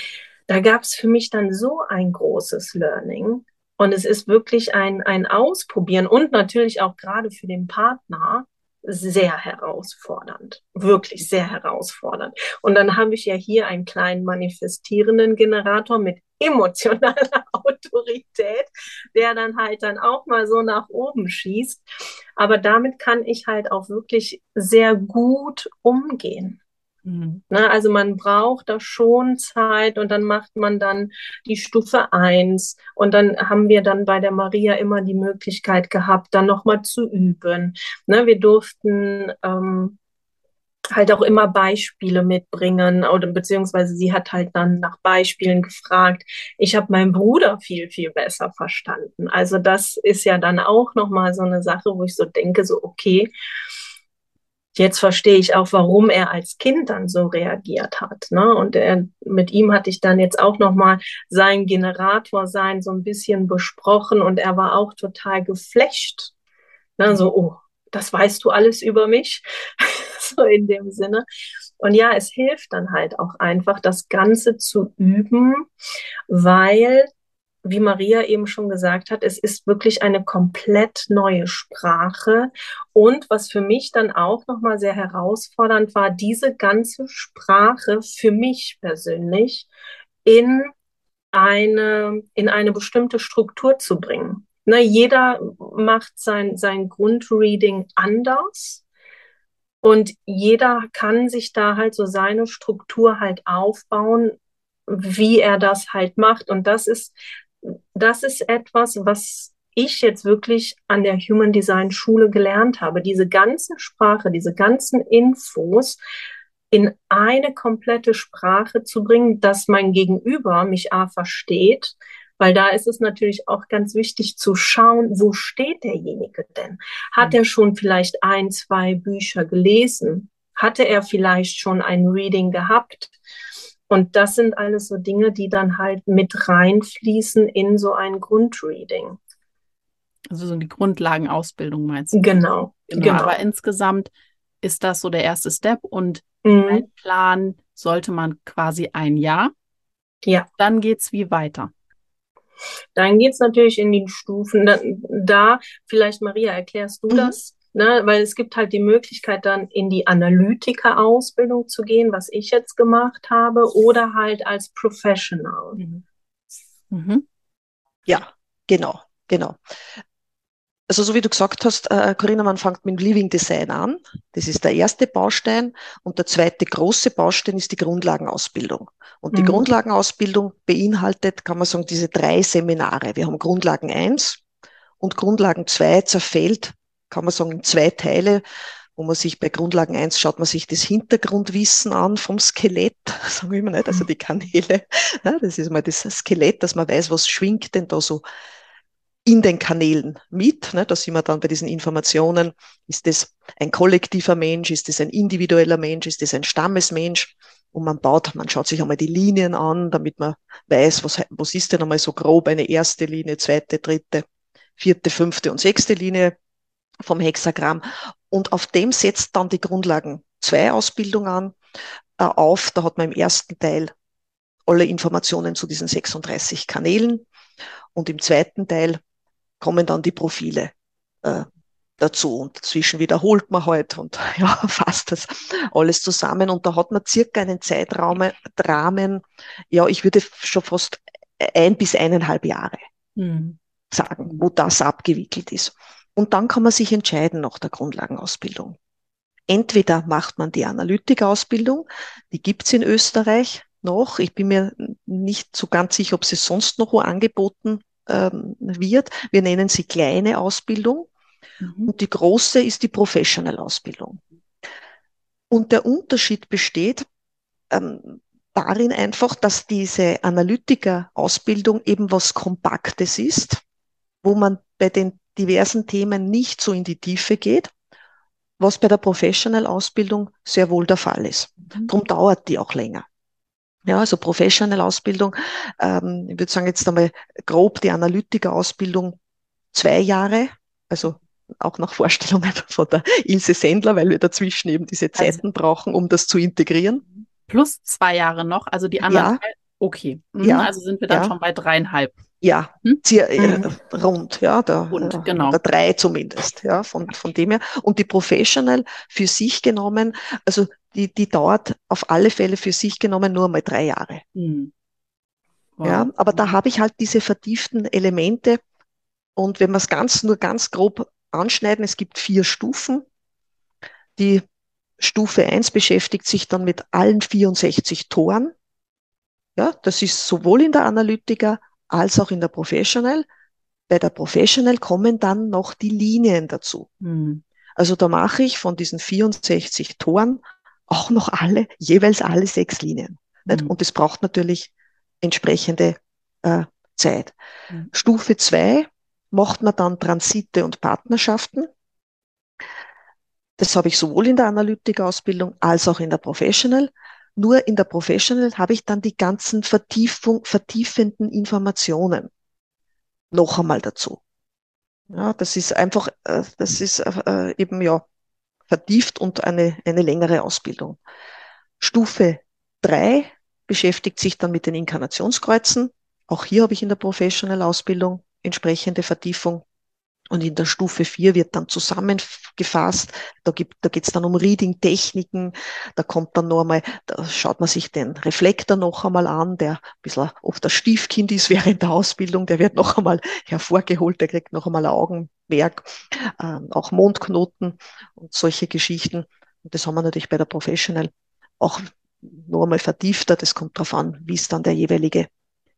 da gab es für mich dann so ein großes Learning. Und es ist wirklich ein, ein Ausprobieren und natürlich auch gerade für den Partner, sehr herausfordernd, wirklich sehr herausfordernd. Und dann habe ich ja hier einen kleinen manifestierenden Generator mit emotionaler Autorität, der dann halt dann auch mal so nach oben schießt. Aber damit kann ich halt auch wirklich sehr gut umgehen. Mhm. Na, ne, also man braucht da schon Zeit und dann macht man dann die Stufe eins und dann haben wir dann bei der Maria immer die Möglichkeit gehabt, dann nochmal zu üben. Ne, wir durften ähm, halt auch immer Beispiele mitbringen oder beziehungsweise sie hat halt dann nach Beispielen gefragt. Ich habe meinen Bruder viel viel besser verstanden. Also das ist ja dann auch nochmal so eine Sache, wo ich so denke, so okay, jetzt verstehe ich auch, warum er als Kind dann so reagiert hat. Ne? Und er, mit ihm hatte ich dann jetzt auch nochmal sein Generator sein so ein bisschen besprochen und er war auch total geflecht. Ne? So, oh, das weißt du alles über mich. so in dem Sinne. Und ja, es hilft dann halt auch einfach, das Ganze zu üben, weil wie Maria eben schon gesagt hat, es ist wirklich eine komplett neue Sprache. Und was für mich dann auch nochmal sehr herausfordernd war, diese ganze Sprache für mich persönlich in eine, in eine bestimmte Struktur zu bringen. Na, jeder macht sein, sein Grundreading anders. Und jeder kann sich da halt so seine Struktur halt aufbauen, wie er das halt macht. Und das ist das ist etwas, was ich jetzt wirklich an der Human Design Schule gelernt habe. Diese ganze Sprache, diese ganzen Infos in eine komplette Sprache zu bringen, dass mein Gegenüber mich A versteht, weil da ist es natürlich auch ganz wichtig zu schauen, wo steht derjenige denn? Hat er schon vielleicht ein, zwei Bücher gelesen? Hatte er vielleicht schon ein Reading gehabt? Und das sind alles so Dinge, die dann halt mit reinfließen in so ein Grundreading. Also so die Grundlagenausbildung meinst du? Genau, genau. genau. Aber insgesamt ist das so der erste Step und mhm. Plan sollte man quasi ein Jahr. Ja. Dann geht es wie weiter. Dann geht es natürlich in die Stufen. Da, da, vielleicht Maria, erklärst du mhm. das? Ne, weil es gibt halt die Möglichkeit, dann in die Analytiker-Ausbildung zu gehen, was ich jetzt gemacht habe, oder halt als Professional. Mhm. Mhm. Ja, genau, genau. Also so wie du gesagt hast, äh, Corinna, man fängt mit dem Living Design an. Das ist der erste Baustein. Und der zweite große Baustein ist die Grundlagenausbildung. Und die mhm. Grundlagenausbildung beinhaltet, kann man sagen, diese drei Seminare. Wir haben Grundlagen 1 und Grundlagen 2 zerfällt kann man sagen, in zwei Teile, wo man sich bei Grundlagen eins schaut man sich das Hintergrundwissen an vom Skelett, sagen wir immer nicht, also die Kanäle. Ne, das ist mal das Skelett, dass man weiß, was schwingt denn da so in den Kanälen mit. Ne? Da sind wir dann bei diesen Informationen. Ist das ein kollektiver Mensch? Ist das ein individueller Mensch? Ist das ein Stammesmensch? Und man baut, man schaut sich einmal die Linien an, damit man weiß, was, was ist denn einmal so grob eine erste Linie, zweite, dritte, vierte, fünfte und sechste Linie vom Hexagramm. Und auf dem setzt dann die Grundlagen zwei Ausbildung an, äh, auf. Da hat man im ersten Teil alle Informationen zu diesen 36 Kanälen. Und im zweiten Teil kommen dann die Profile äh, dazu. Und dazwischen wiederholt man halt und ja, fasst das alles zusammen. Und da hat man circa einen Zeitraum, Rahmen, ja, ich würde schon fast ein bis eineinhalb Jahre hm. sagen, wo das abgewickelt ist. Und dann kann man sich entscheiden nach der Grundlagenausbildung. Entweder macht man die Analytikausbildung, die gibt's in Österreich noch. Ich bin mir nicht so ganz sicher, ob sie sonst noch wo angeboten ähm, wird. Wir nennen sie kleine Ausbildung. Mhm. Und die große ist die Professional-Ausbildung. Und der Unterschied besteht ähm, darin einfach, dass diese Analytiker-Ausbildung eben was Kompaktes ist, wo man bei den diversen Themen nicht so in die Tiefe geht, was bei der Professional-Ausbildung sehr wohl der Fall ist. Mhm. Darum dauert die auch länger. Ja, also Professional-Ausbildung, ähm, ich würde sagen jetzt einmal grob die Analytiker-Ausbildung zwei Jahre, also auch nach Vorstellungen von der Ilse Sendler, weil wir dazwischen eben diese also Zeiten also, brauchen, um das zu integrieren. Plus zwei Jahre noch, also die anderen ja, Okay, mhm, Ja, also sind wir dann ja. schon bei dreieinhalb. Ja, Hm? äh, Mhm. rund, ja, der, Rund, äh, genau. oder drei zumindest, ja, von, von dem her. Und die Professional für sich genommen, also die, die dauert auf alle Fälle für sich genommen nur mal drei Jahre. Hm. Wow. Ja, aber da Mhm. habe ich halt diese vertieften Elemente. Und wenn wir es ganz, nur ganz grob anschneiden, es gibt vier Stufen. Die Stufe 1 beschäftigt sich dann mit allen 64 Toren. Ja, das ist sowohl in der Analytiker als auch in der Professional. Bei der Professional kommen dann noch die Linien dazu. Hm. Also da mache ich von diesen 64 Toren auch noch alle, jeweils alle sechs Linien. Nicht? Hm. Und das braucht natürlich entsprechende äh, Zeit. Hm. Stufe 2 macht man dann Transite und Partnerschaften. Das habe ich sowohl in der Analytikausbildung als auch in der Professional. Nur in der Professional habe ich dann die ganzen Vertiefung, vertiefenden Informationen noch einmal dazu. Ja, das ist einfach, äh, das ist äh, eben ja vertieft und eine, eine längere Ausbildung. Stufe 3 beschäftigt sich dann mit den Inkarnationskreuzen. Auch hier habe ich in der Professional-Ausbildung entsprechende Vertiefung. Und in der Stufe 4 wird dann zusammengefasst. Da, gibt, da geht es dann um Reading-Techniken. Da kommt dann noch einmal, da schaut man sich den Reflektor noch einmal an, der ein bisschen oft das Stiefkind ist während der Ausbildung. Der wird noch einmal hervorgeholt, der kriegt noch einmal ein Augenmerk, ähm, auch Mondknoten und solche Geschichten. Und das haben wir natürlich bei der Professional auch noch einmal vertiefter. Das kommt darauf an, wie es dann der jeweilige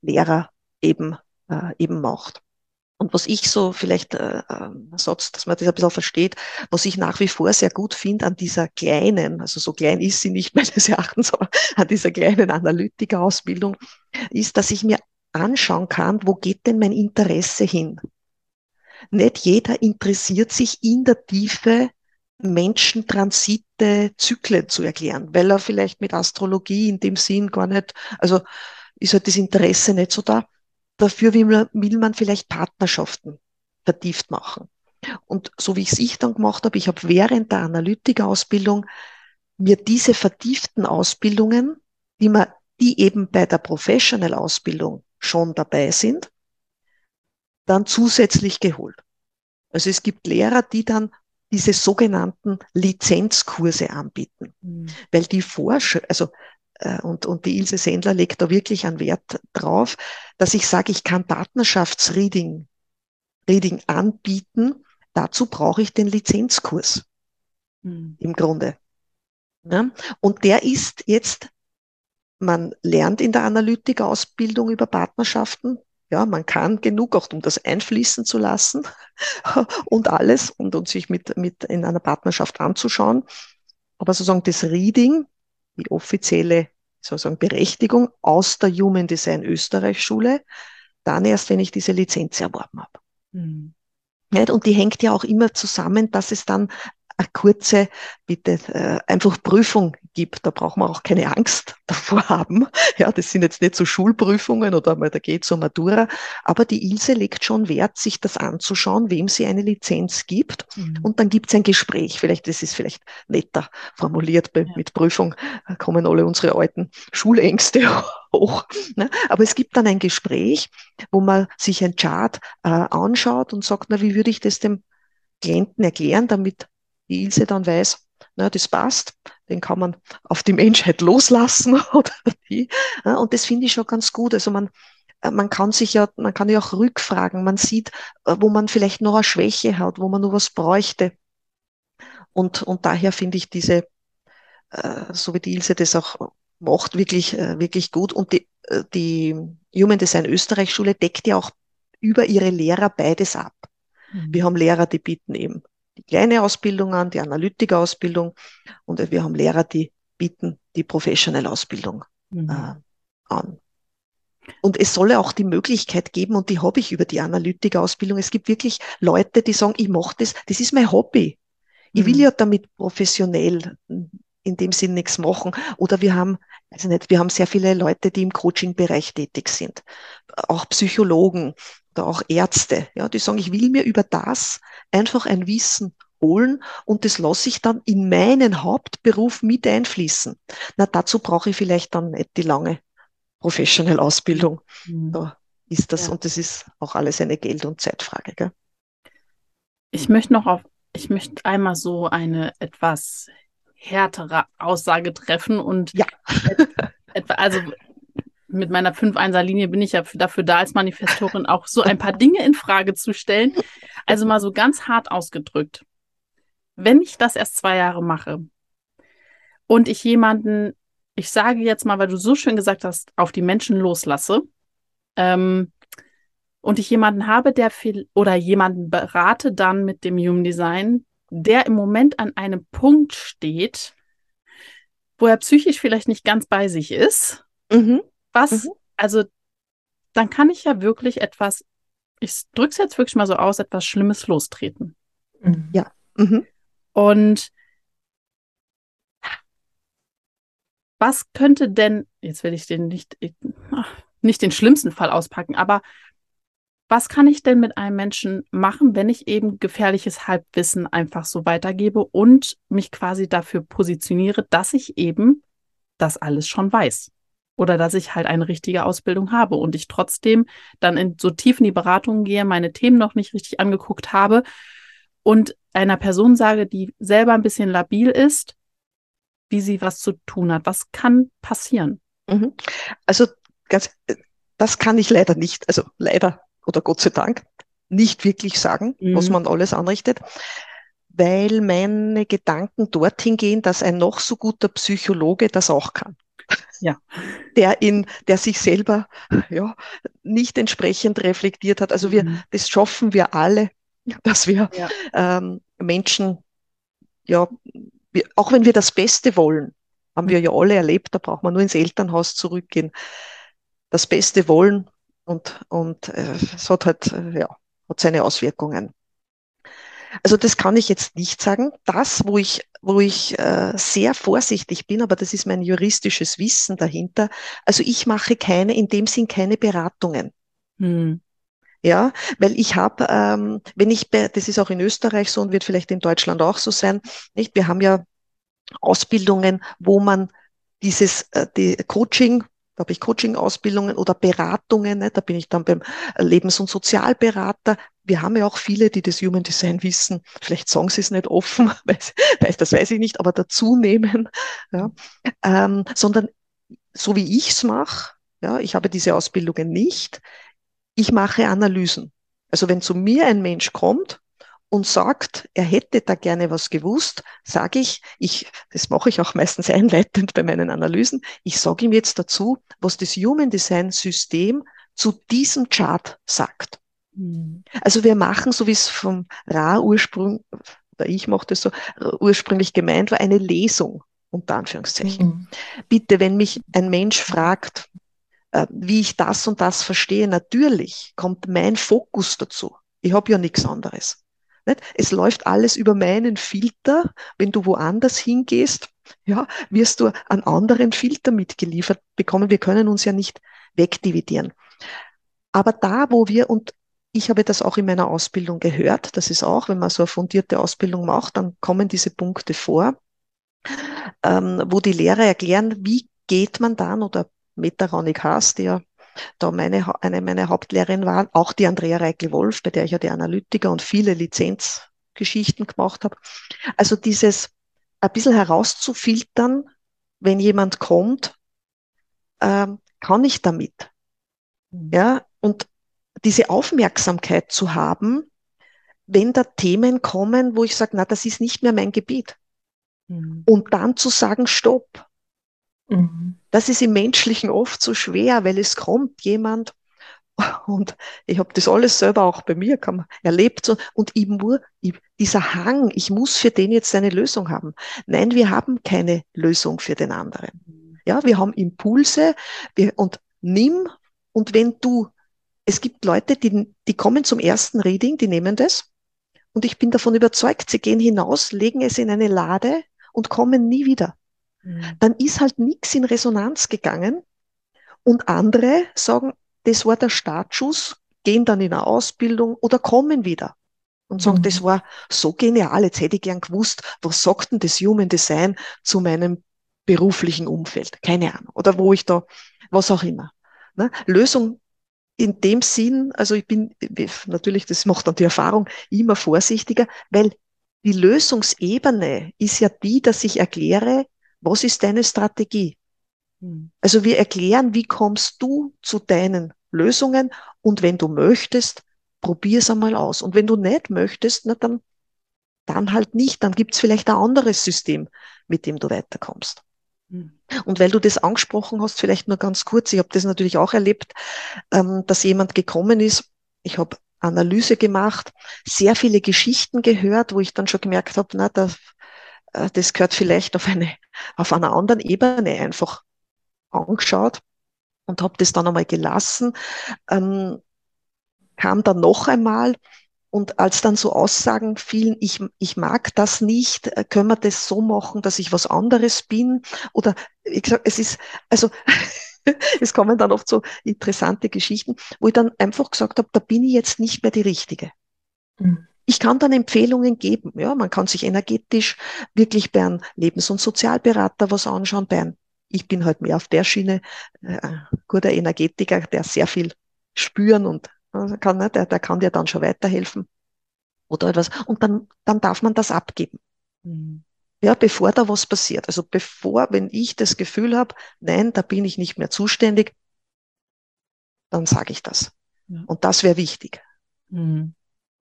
Lehrer eben, äh, eben macht. Und was ich so vielleicht, äh, ähm, Satz, dass man das ein bisschen versteht, was ich nach wie vor sehr gut finde an dieser kleinen, also so klein ist sie nicht meines Erachtens, aber an dieser kleinen Analytikerausbildung, ist, dass ich mir anschauen kann, wo geht denn mein Interesse hin? Nicht jeder interessiert sich in der Tiefe, Menschen, Transite, Zyklen zu erklären, weil er vielleicht mit Astrologie in dem Sinn gar nicht, also ist halt das Interesse nicht so da. Dafür will man, will man vielleicht Partnerschaften vertieft machen. Und so wie ich es ich dann gemacht habe, ich habe während der Analytikerausbildung mir diese vertieften Ausbildungen, die man, die eben bei der Professional-Ausbildung schon dabei sind, dann zusätzlich geholt. Also es gibt Lehrer, die dann diese sogenannten Lizenzkurse anbieten, Hm. weil die Vorsch also und, und die Ilse Sendler legt da wirklich einen Wert drauf, dass ich sage, ich kann Partnerschaftsreading Reading anbieten. Dazu brauche ich den Lizenzkurs Hm. im Grunde. Ja? Und der ist jetzt, man lernt in der Analytikerausbildung über Partnerschaften. Ja, man kann genug, auch um das einfließen zu lassen und alles und, und sich mit, mit in einer Partnerschaft anzuschauen. Aber sozusagen das Reading, die offizielle sozusagen Berechtigung aus der Human Design Österreich Schule, dann erst, wenn ich diese Lizenz erworben habe. Hm. Nicht? Und die hängt ja auch immer zusammen, dass es dann eine kurze, bitte, äh, einfach Prüfung gibt. Da braucht man auch keine Angst davor haben. Ja, das sind jetzt nicht so Schulprüfungen oder mal da geht zur Matura. Aber die Ilse legt schon Wert, sich das anzuschauen, wem sie eine Lizenz gibt. Hm. Und dann gibt es ein Gespräch. Vielleicht, das ist vielleicht netter formuliert. Bei, Ja. Mit Prüfung kommen alle unsere alten Schulängste hoch. Ne? Aber es gibt dann ein Gespräch, wo man sich ein Chart äh, anschaut und sagt, na, wie würde ich das dem Klienten erklären, damit die Ilse dann weiß, na, das passt, den kann man auf die Menschheit loslassen oder die. Und das finde ich schon ganz gut. Also man, äh, man kann sich ja, man kann ja auch rückfragen. Man sieht, äh, wo man vielleicht noch eine Schwäche hat, wo man noch was bräuchte. Und, und daher finde ich diese, äh, so wie die Ilse das auch macht, wirklich, wirklich gut. Und die, die Human Design Österreich Schule deckt ja auch über ihre Lehrer beides ab. Hm. Wir haben Lehrer, die bieten eben die kleine Ausbildung an, die Analytikerausbildung und wir haben Lehrer, die bieten die Professional-Ausbildung Hm. äh, an. Und es solle auch die Möglichkeit geben, und die habe ich über die Analytikerausbildung. Es gibt wirklich Leute, die sagen, ich mache das, das ist mein Hobby. Ich will Hm. ja damit professionell in dem Sinn nichts machen. Oder wir haben, also nicht, wir haben sehr viele Leute, die im Coaching-Bereich tätig sind. Auch Psychologen oder auch Ärzte, ja, die sagen, ich will mir über das einfach ein Wissen holen und das lasse ich dann in meinen Hauptberuf mit einfließen. Na, dazu brauche ich vielleicht dann nicht die lange Professional-Ausbildung. Mhm. Da ist das Ja. und das ist auch alles eine Geld- und Zeitfrage. Gell? Ich möchte noch auf, ich möchte einmal so eine etwas härtere Aussage treffen und Ja. also mit meiner 5-1er-Linie bin ich ja für- dafür da, als Manifestorin auch so ein paar Dinge in Frage zu stellen. Also mal so ganz hart ausgedrückt. Wenn ich das erst zwei Jahre mache und ich jemanden, ich sage jetzt mal, weil du so schön gesagt hast, auf die Menschen loslasse, ähm, und ich jemanden habe, der viel oder jemanden berate dann mit dem Human Design, der im Moment an einem Punkt steht, wo er psychisch vielleicht nicht ganz bei sich ist, Mhm. Was, Mhm. also dann kann ich ja wirklich etwas, ich drücke es jetzt wirklich mal so aus, etwas Schlimmes lostreten. Mhm. Ja. Mhm. Und was könnte denn, jetzt will ich den nicht, nicht den schlimmsten Fall auspacken, aber was kann ich denn mit einem Menschen machen, wenn ich eben gefährliches Halbwissen einfach so weitergebe und mich quasi dafür positioniere, dass ich eben das alles schon weiß? Oder dass ich halt eine richtige Ausbildung habe und ich trotzdem dann in so tief in die Beratung gehe, meine Themen noch nicht richtig angeguckt habe und einer Person sage, die selber ein bisschen labil ist, wie sie was zu tun hat. Was kann passieren? Mhm. Also ganz, das kann ich leider nicht, also leider oder Gott sei Dank, nicht wirklich sagen, Mhm. was man alles anrichtet, weil meine Gedanken dorthin gehen, dass ein noch so guter Psychologe das auch kann. Ja. Der in, der sich selber, ja, nicht entsprechend reflektiert hat. Also wir, Mhm. das schaffen wir alle, dass wir Ja. ähm, Menschen, ja, wir, auch wenn wir das Beste wollen, haben wir ja alle erlebt, da braucht man nur ins Elternhaus zurückgehen, das Beste wollen und, und äh, es hat halt, äh, ja, hat seine Auswirkungen. Also das kann ich jetzt nicht sagen. Das, wo ich, wo ich äh, sehr vorsichtig bin, aber das ist mein juristisches Wissen dahinter. Also ich mache keine, in dem Sinn keine Beratungen. Hm. Ja, weil ich habe, ähm, wenn ich, bei, das ist auch in Österreich so und wird vielleicht in Deutschland auch so sein, nicht? Wir haben ja Ausbildungen, wo man dieses äh, die Coaching, habe ich Coaching-Ausbildungen oder Beratungen, ne? da bin ich dann beim Lebens- und Sozialberater. Wir haben ja auch viele, die das Human Design wissen. Vielleicht sagen sie es nicht offen, weiß, das weiß ich nicht, aber dazu nehmen, ja? ähm, sondern so wie ich es mache, ja, ich habe diese Ausbildungen nicht, ich mache Analysen. Also wenn zu mir ein Mensch kommt und sagt, er hätte da gerne was gewusst, sage ich, ich, das mache ich auch meistens einleitend bei meinen Analysen, ich sage ihm jetzt dazu, was das Human Design System zu diesem Chart sagt. Hm. Also wir machen, so wie es vom Ra Ursprung, oder ich mache das so, ursprünglich gemeint war, eine Lesung, unter Anführungszeichen. Mhm. Bitte, wenn mich ein Mensch fragt, äh, wie ich das und das verstehe, natürlich kommt mein Fokus dazu. Ich habe ja nichts anderes. Nicht? Es läuft alles über meinen Filter. Wenn du woanders hingehst, ja, wirst du einen anderen Filter mitgeliefert bekommen. Wir können uns ja nicht wegdividieren. Aber da, wo wir, und ich habe das auch in meiner Ausbildung gehört, das ist auch, wenn man so eine fundierte Ausbildung macht, dann kommen diese Punkte vor, ähm, wo die Lehrer erklären, wie geht man dann, oder Meta Raunig Haas, die ja da meine, eine meiner Hauptlehrerinnen war, auch die Andrea Reichel-Wolf, bei der ich ja die Analytiker und viele Lizenzgeschichten gemacht habe. Also dieses ein bisschen herauszufiltern, wenn jemand kommt, ähm, kann ich damit. Ja, und diese Aufmerksamkeit zu haben, wenn da Themen kommen, wo ich sage, na, das ist nicht mehr mein Gebiet. Hm. Und dann zu sagen, stopp. Mhm. Das ist im Menschlichen oft so schwer, weil es kommt jemand und ich habe das alles selber auch bei mir erlebt und muss, ich, dieser Hang, ich muss für den jetzt eine Lösung haben. Nein, wir haben keine Lösung für den anderen. Ja, wir haben Impulse wir, und nimm und wenn du, es gibt Leute, die, die kommen zum ersten Reading, die nehmen das und ich bin davon überzeugt, sie gehen hinaus, legen es in eine Lade und kommen nie wieder Hm. dann ist halt nichts in Resonanz gegangen. Und andere sagen, das war der Startschuss, gehen dann in eine Ausbildung oder kommen wieder und sagen, Mhm. das war so genial, jetzt hätte ich gern gewusst, was sagt denn das Human Design zu meinem beruflichen Umfeld? Keine Ahnung. Oder wo ich da was auch immer. Ne? Lösung in dem Sinn, also ich bin natürlich, das macht dann die Erfahrung immer vorsichtiger, weil die Lösungsebene ist ja die, dass ich erkläre, was ist deine Strategie? Hm. Also wir erklären, wie kommst du zu deinen Lösungen und wenn du möchtest, probier es einmal aus. Und wenn du nicht möchtest, na dann, dann halt nicht. Dann gibt's vielleicht ein anderes System, mit dem du weiterkommst. Hm. Und weil du das angesprochen hast, vielleicht nur ganz kurz, ich habe das natürlich auch erlebt, ähm, dass jemand gekommen ist, ich habe Analyse gemacht, sehr viele Geschichten gehört, wo ich dann schon gemerkt habe, na, das, äh, das gehört vielleicht auf, eine, auf einer anderen Ebene einfach angeschaut und habe das dann einmal gelassen, ähm, kam dann noch einmal und als dann so Aussagen fielen, ich, ich mag das nicht, äh, können wir das so machen, dass ich was anderes bin? Oder wie gesagt, es ist, also es kommen dann oft so interessante Geschichten, wo ich dann einfach gesagt habe, da bin ich jetzt nicht mehr die Richtige. Mhm. Ich kann dann Empfehlungen geben. Ja, man kann sich energetisch wirklich bei einem Lebens- und Sozialberater was anschauen, bei einem ich bin halt mehr auf der Schiene, äh, guter Energetiker, der sehr viel spüren und äh, kann, ne, der, der kann dir dann schon weiterhelfen oder etwas. Und dann, dann darf man das abgeben. Mhm. Ja, bevor da was passiert. Also bevor, wenn ich das Gefühl habe, nein, da bin ich nicht mehr zuständig, dann sage ich das. Ja. Und das wäre wichtig. Mhm.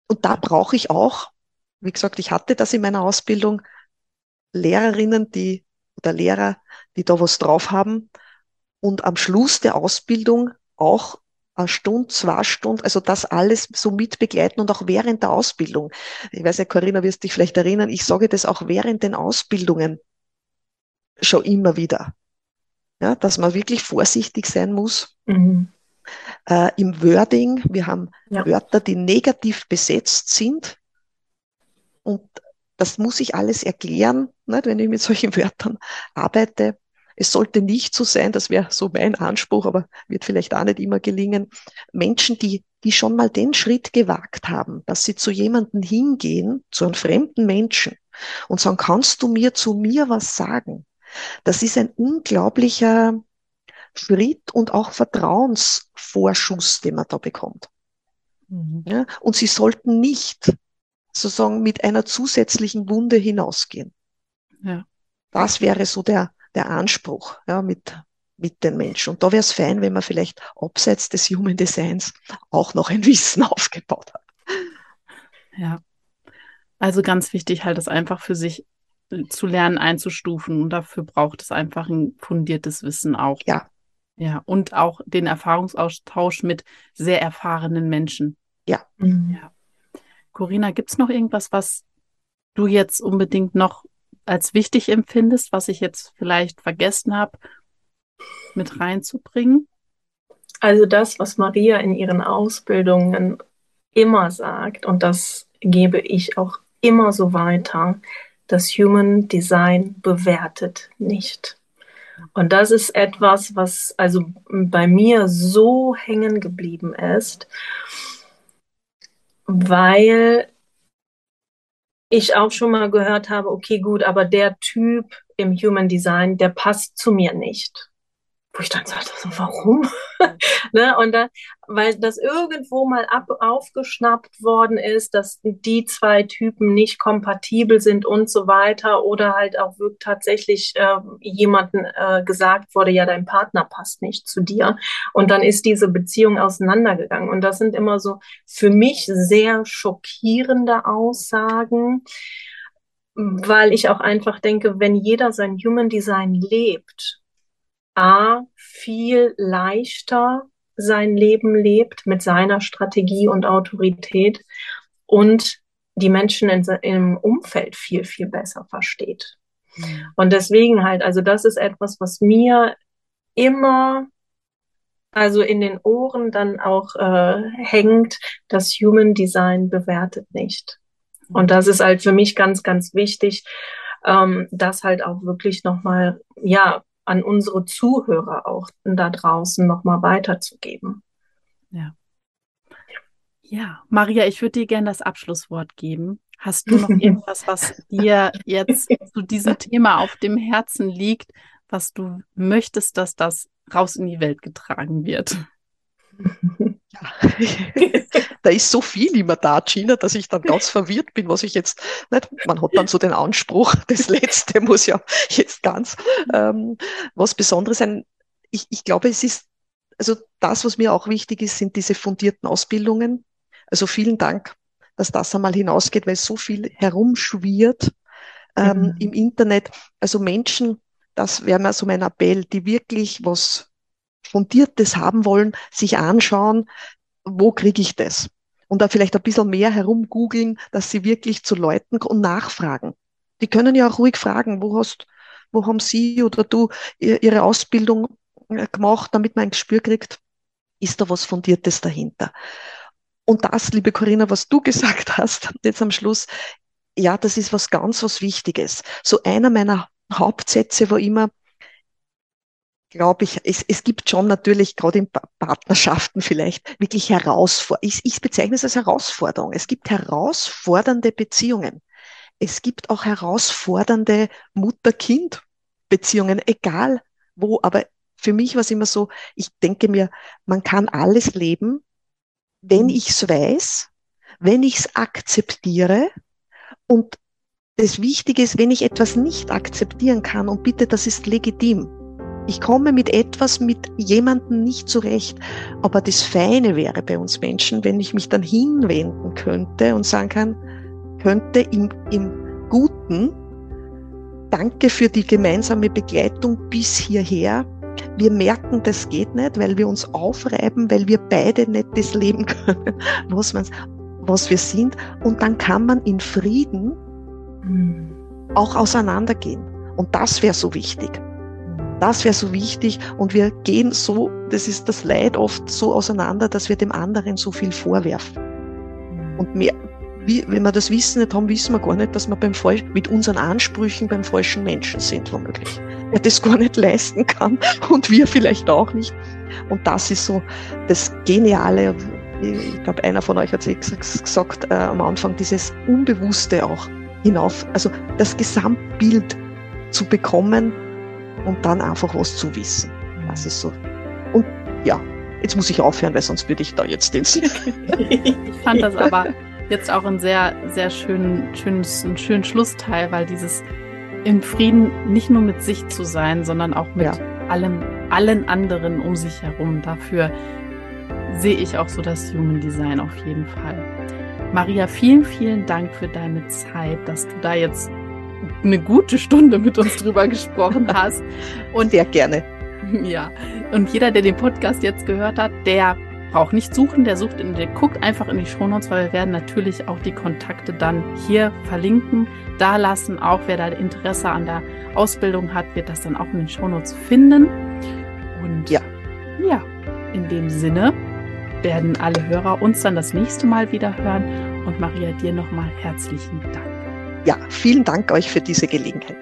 Und da brauche ich auch, wie gesagt, ich hatte das in meiner Ausbildung, Lehrerinnen, die oder Lehrer, die da was drauf haben und am Schluss der Ausbildung auch eine Stunde, zwei Stunden, also das alles so mit begleiten und auch während der Ausbildung. Ich weiß ja, Corinna, wirst dich vielleicht erinnern, ich sage das auch während den Ausbildungen schon immer wieder. Ja, dass man wirklich vorsichtig sein muss. Mhm. Äh, Im Wording, wir haben ja. Wörter, die negativ besetzt sind. Und das muss ich alles erklären, nicht, wenn ich mit solchen Wörtern arbeite. Es sollte nicht so sein, das wäre so mein Anspruch, aber wird vielleicht auch nicht immer gelingen. Menschen, die, die schon mal den Schritt gewagt haben, dass sie zu jemandem hingehen, zu einem fremden Menschen und sagen, kannst du mir zu mir was sagen? Das ist ein unglaublicher Schritt und auch Vertrauensvorschuss, den man da bekommt. Mhm. Ja, und sie sollten nicht sozusagen mit einer zusätzlichen Wunde hinausgehen. Ja. Das wäre so der, der Anspruch ja, mit, mit den Menschen. Und da wäre es fein, wenn man vielleicht abseits des Human Designs auch noch ein Wissen aufgebaut hat. Ja. Also ganz wichtig, halt das einfach für sich zu lernen einzustufen. Und dafür braucht es einfach ein fundiertes Wissen auch. Ja. Ja, und auch den Erfahrungsaustausch mit sehr erfahrenen Menschen. Ja. Mhm. ja. Corinna, gibt es noch irgendwas, was du jetzt unbedingt noch als wichtig empfindest, was ich jetzt vielleicht vergessen habe, mit reinzubringen? Also das, was Maria in ihren Ausbildungen immer sagt, und das gebe ich auch immer so weiter, das Human Design bewertet nicht. Und das ist etwas, was also bei mir so hängen geblieben ist weil ich auch schon mal gehört habe, okay, gut, aber der Typ im Human Design, der passt zu mir nicht wo ich dann sagte, so, warum? ne? Und dann, weil das irgendwo mal ab, aufgeschnappt worden ist, dass die zwei Typen nicht kompatibel sind und so weiter oder halt auch wirklich tatsächlich äh, jemanden äh, gesagt wurde, ja, dein Partner passt nicht zu dir. Und dann ist diese Beziehung auseinandergegangen. Und das sind immer so für mich sehr schockierende Aussagen weil ich auch einfach denke, wenn jeder sein Human Design lebt A, viel leichter sein Leben lebt mit seiner Strategie und Autorität und die Menschen in, im Umfeld viel, viel besser versteht. Mhm. Und deswegen halt, also das ist etwas, was mir immer, also in den Ohren dann auch äh, hängt, das Human Design bewertet nicht. Und das ist halt für mich ganz, ganz wichtig, ähm, das halt auch wirklich nochmal, ja, an unsere Zuhörer auch da draußen nochmal weiterzugeben. Ja. Ja, Maria, ich würde dir gerne das Abschlusswort geben. Hast du noch irgendwas, was dir jetzt zu diesem Thema auf dem Herzen liegt, was du möchtest, dass das raus in die Welt getragen wird? Da ist so viel immer da, Gina, dass ich dann ganz verwirrt bin, was ich jetzt, nicht, man hat dann so den Anspruch, das Letzte muss ja jetzt ganz ähm, was Besonderes sein. Ich, ich glaube, es ist, also das, was mir auch wichtig ist, sind diese fundierten Ausbildungen. Also vielen Dank, dass das einmal hinausgeht, weil so viel herumschwirrt ähm, mhm. im Internet. Also Menschen, das wäre mal so mein Appell, die wirklich was Fundiertes haben wollen, sich anschauen, wo kriege ich das? Und da vielleicht ein bisschen mehr herumgoogeln, dass sie wirklich zu Leuten und nachfragen. Die können ja auch ruhig fragen, wo hast, wo haben Sie oder du Ihre Ausbildung äh, gemacht, damit man ein Gespür kriegt, ist da was Fundiertes dahinter? Und das, liebe Corinna, was du gesagt hast, jetzt am Schluss, ja, das ist was ganz was Wichtiges. So einer meiner Hauptsätze war immer, glaube ich, es, es gibt schon natürlich gerade in Partnerschaften vielleicht wirklich Herausforderungen. Ich, ich bezeichne es als Herausforderung. Es gibt herausfordernde Beziehungen. Es gibt auch herausfordernde Mutter-Kind-Beziehungen, egal wo. Aber für mich war es immer so, ich denke mir, man kann alles leben, wenn mhm. ich es weiß, wenn ich es akzeptiere und das Wichtige ist, wenn ich etwas nicht akzeptieren kann und bitte, das ist legitim ich komme mit etwas, mit jemandem nicht zurecht. Aber das Feine wäre bei uns Menschen, wenn ich mich dann hinwenden könnte und sagen kann, könnte im, im Guten, danke für die gemeinsame Begleitung bis hierher. Wir merken, das geht nicht, weil wir uns aufreiben, weil wir beide nicht das leben können, was, man, was wir sind. Und dann kann man in Frieden hm. auch auseinandergehen. Und das wäre so wichtig. Das wäre so wichtig und wir gehen so, das ist das Leid oft so auseinander, dass wir dem anderen so viel vorwerfen. Und mehr, wie, wenn wir das Wissen nicht haben, wissen wir gar nicht, dass wir beim Falsch, mit unseren Ansprüchen beim falschen Menschen sind, womöglich. Der das gar nicht leisten kann und wir vielleicht auch nicht. Und das ist so das Geniale. Ich glaube, einer von euch hat es gesagt äh, am Anfang, dieses Unbewusste auch hinauf, also das Gesamtbild zu bekommen, und dann einfach was zu wissen. Das ist so. Und ja, jetzt muss ich aufhören, weil sonst würde ich da jetzt den Ich fand das aber jetzt auch ein sehr, sehr schönen, schönes, einen schönen Schlussteil, weil dieses im Frieden nicht nur mit sich zu sein, sondern auch mit ja. allem, allen anderen um sich herum. Dafür sehe ich auch so das Human Design auf jeden Fall. Maria, vielen, vielen Dank für deine Zeit, dass du da jetzt eine gute Stunde mit uns drüber gesprochen hast. Und sehr gerne. Ja, und jeder, der den Podcast jetzt gehört hat, der braucht nicht suchen, der sucht in, der guckt einfach in die Shownotes, weil wir werden natürlich auch die Kontakte dann hier verlinken, da lassen. Auch wer da Interesse an der Ausbildung hat, wird das dann auch in den Shownotes finden. Und ja, ja, in dem Sinne werden alle Hörer uns dann das nächste Mal wieder hören. Und Maria, dir nochmal herzlichen Dank ja, vielen Dank euch für diese Gelegenheit.